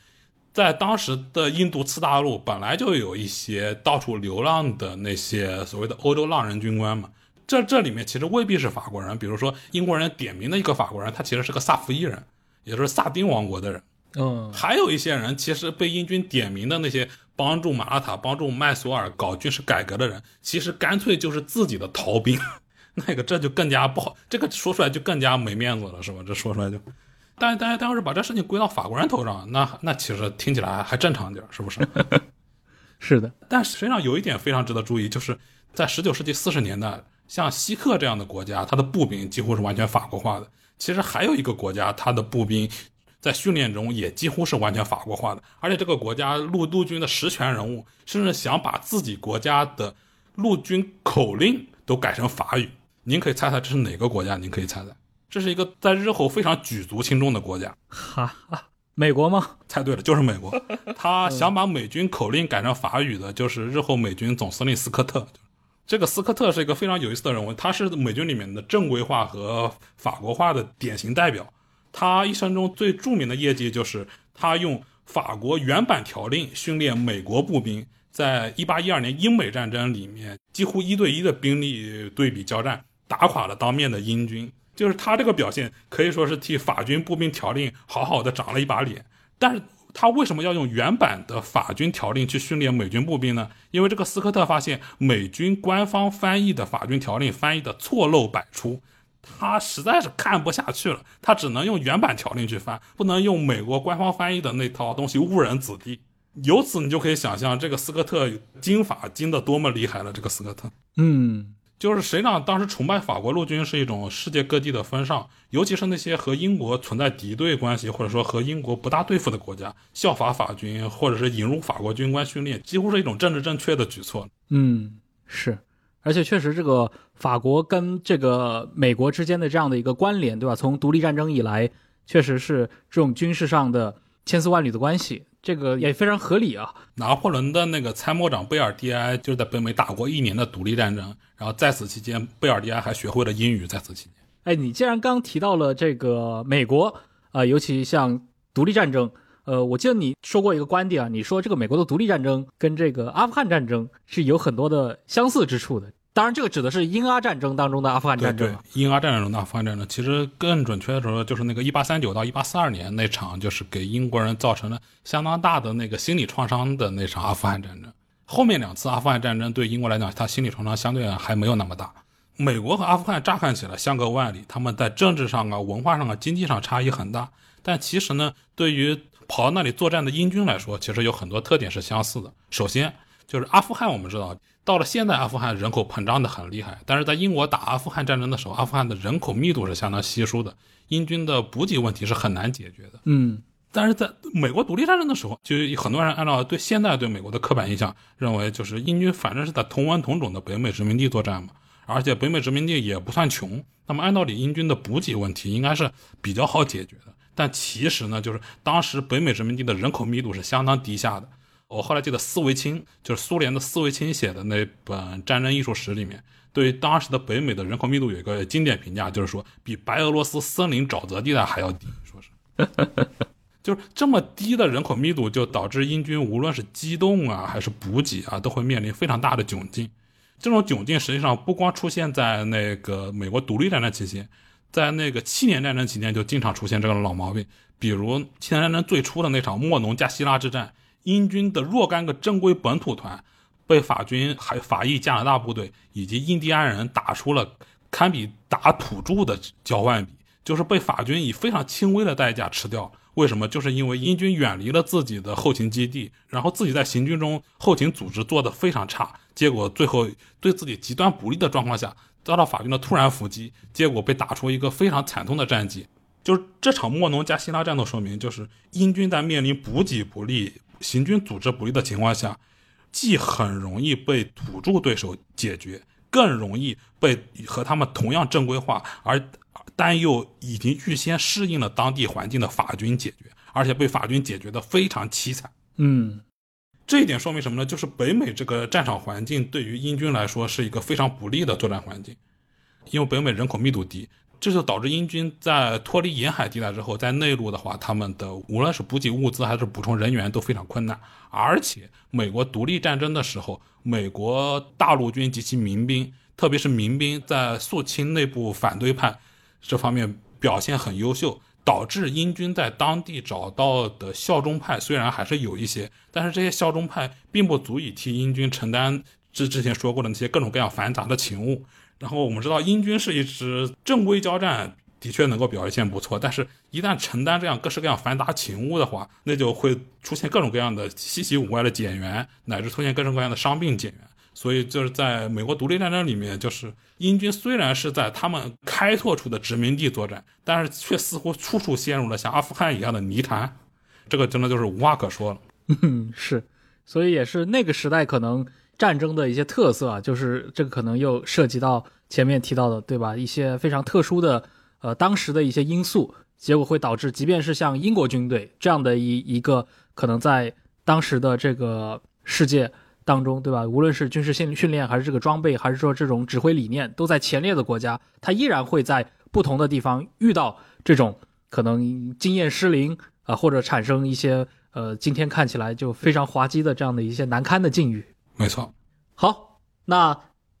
在当时的印度次大陆本来就有一些到处流浪的那些所谓的欧洲浪人军官嘛。这这里面其实未必是法国人，比如说英国人点名的一个法国人，他其实是个萨伏伊人，也就是萨丁王国的人。嗯，还有一些人其实被英军点名的那些。帮助马拉塔、帮助麦索尔搞军事改革的人，其实干脆就是自己的逃兵，那个这就更加不好，这个说出来就更加没面子了，是吧？这说出来就，但大家但要是把这事情归到法国人头上，那那其实听起来还正常点，是不是？是的。但实际上有一点非常值得注意，就是在十九世纪四十年代，像西克这样的国家，它的步兵几乎是完全法国化的。其实还有一个国家，它的步兵。在训练中也几乎是完全法国化的，而且这个国家陆陆军的实权人物甚至想把自己国家的陆军口令都改成法语。您可以猜猜这是哪个国家？您可以猜猜，这是一个在日后非常举足轻重的国家。哈，美国吗？猜对了，就是美国。他想把美军口令改成法语的，就是日后美军总司令斯科特。这个斯科特是一个非常有意思的人物，他是美军里面的正规化和法国化的典型代表。他一生中最著名的业绩就是他用法国原版条令训练美国步兵，在一八一二年英美战争里面几乎一对一的兵力对比交战，打垮了当面的英军。就是他这个表现可以说是替法军步兵条令好好的长了一把脸。但是他为什么要用原版的法军条令去训练美军步兵呢？因为这个斯科特发现美军官方翻译的法军条令翻译的错漏百出。他实在是看不下去了，他只能用原版条令去翻，不能用美国官方翻译的那套东西误人子弟。由此你就可以想象这个斯科特精法精的多么厉害了。这个斯科特，嗯，就是实际上当时崇拜法国陆军是一种世界各地的风尚，尤其是那些和英国存在敌对关系或者说和英国不大对付的国家，效法法军或者是引入法国军官训练，几乎是一种政治正确的举措。嗯，是。而且确实，这个法国跟这个美国之间的这样的一个关联，对吧？从独立战争以来，确实是这种军事上的千丝万缕的关系，这个也非常合理啊。拿破仑的那个参谋长贝尔蒂埃就是在北美打过一年的独立战争，然后在此期间，贝尔蒂埃还学会了英语。在此期间，哎，你既然刚提到了这个美国啊，尤其像独立战争。呃，我记得你说过一个观点啊，你说这个美国的独立战争跟这个阿富汗战争是有很多的相似之处的。当然，这个指的是英阿战争当中的阿富汗战争。对，英阿战争中的阿富汗战争，其实更准确的说，就是那个一八三九到一八四二年那场，就是给英国人造成了相当大的那个心理创伤的那场阿富汗战争。后面两次阿富汗战争对英国来讲，它心理创伤相对还没有那么大。美国和阿富汗乍看起来相隔万里，他们在政治上啊、文化上啊、经济上差异很大，但其实呢，对于跑到那里作战的英军来说，其实有很多特点是相似的。首先就是阿富汗，我们知道到了现在，阿富汗人口膨胀的很厉害，但是在英国打阿富汗战争的时候，阿富汗的人口密度是相当稀疏的，英军的补给问题是很难解决的。嗯但是在美国独立战争的时候，就有很多人按照对现在对美国的刻板印象，认为就是英军反正是在同文同种的北美殖民地作战嘛，而且北美殖民地也不算穷，那么按道理英军的补给问题应该是比较好解决的。但其实呢，就是当时北美殖民地的人口密度是相当低下的。我后来记得斯维钦，就是苏联的斯维钦写的那本《战争艺术史》里面，对当时的北美的人口密度有一个经典评价，就是说比白俄罗斯森林沼泽地带还要低，说是。就是这么低的人口密度，就导致英军无论是机动啊，还是补给啊，都会面临非常大的窘境。这种窘境实际上不光出现在那个美国独立战争期间，在那个七年战争期间就经常出现这个老毛病。比如七年战争最初的那场莫农加希拉之战，英军的若干个正规本土团被法军、还法裔加拿大部队以及印第安人打出了堪比打土著的交换比，就是被法军以非常轻微的代价吃掉。为什么？就是因为英军远离了自己的后勤基地，然后自己在行军中后勤组织做得非常差，结果最后对自己极端不利的状况下，遭到法军的突然伏击，结果被打出一个非常惨痛的战绩。就是这场莫农加希拉战斗说明，就是英军在面临补给不利、行军组织不利的情况下，既很容易被土著对手解决，更容易被和他们同样正规化而但又已经预先适应了当地环境的法军解决，而且被法军解决的非常凄惨。嗯这一点说明什么呢？就是北美这个战场环境对于英军来说是一个非常不利的作战环境，因为北美人口密度低，这就导致英军在脱离沿海地带之后，在内陆的话，他们的无论是补给物资还是补充人员都非常困难。而且美国独立战争的时候，美国大陆军及其民兵，特别是民兵，在肃清内部反对派这方面表现很优秀。导致英军在当地找到的效忠派虽然还是有一些，但是这些效忠派并不足以替英军承担之之前说过的那些各种各样繁杂的勤务。然后我们知道，英军是一支正规交战的确能够表现不错，但是一旦承担这样各式各样繁杂勤务的话，那就会出现各种各样的稀奇古怪的减员，乃至出现各种各样的伤病减员。所以就是在美国独立战争里面，就是英军虽然是在他们开拓出的殖民地作战，但是却似乎处处陷入了像阿富汗一样的泥潭，这个真的就是无话可说了。嗯 是，所以也是那个时代可能战争的一些特色啊，就是这个可能又涉及到前面提到的，对吧？一些非常特殊的呃当时的一些因素，结果会导致，即便是像英国军队这样的一一个可能在当时的这个世界。当中，对吧？无论是军事训训练，还是这个装备，还是说这种指挥理念，都在前列的国家，它依然会在不同的地方遇到这种可能经验失灵啊、或者产生一些呃今天看起来就非常滑稽的这样的一些难堪的境遇。没错，好，那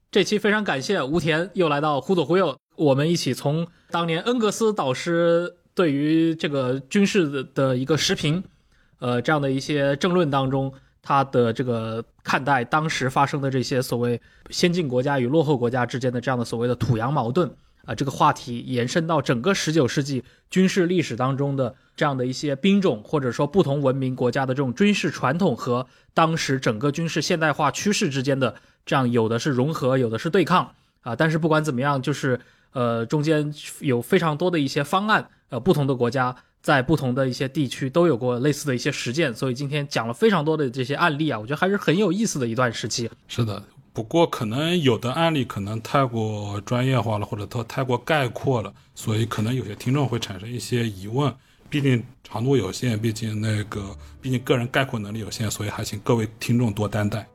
这期非常感谢吴田又来到忽左忽右，我们一起从当年恩格斯导师对于这个军事的的一个时评，呃，这样的一些政论当中。他的这个看待当时发生的这些所谓先进国家与落后国家之间的这样的所谓的土洋矛盾啊，这个话题延伸到整个十九世纪军事历史当中的这样的一些兵种，或者说不同文明国家的这种军事传统和当时整个军事现代化趋势之间的这样有的是融合，有的是对抗啊。但是不管怎么样，就是呃中间有非常多的一些方案，呃不同的国家。在不同的一些地区都有过类似的一些实践，所以今天讲了非常多的这些案例啊，我觉得还是很有意思的一段时期。是的，不过可能有的案例可能太过专业化了，或者它太过概括了，所以可能有些听众会产生一些疑问。毕竟长度有限，毕竟那个，毕竟个人概括能力有限，所以还请各位听众多担待。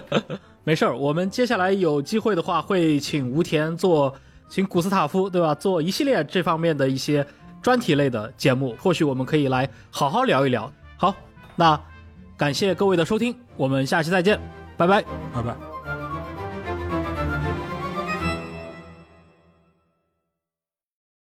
没事儿，我们接下来有机会的话会请吴田做，请古斯塔夫对吧，做一系列这方面的一些。专题类的节目，或许我们可以来好好聊一聊。好，那感谢各位的收听，我们下期再见，拜拜，拜拜。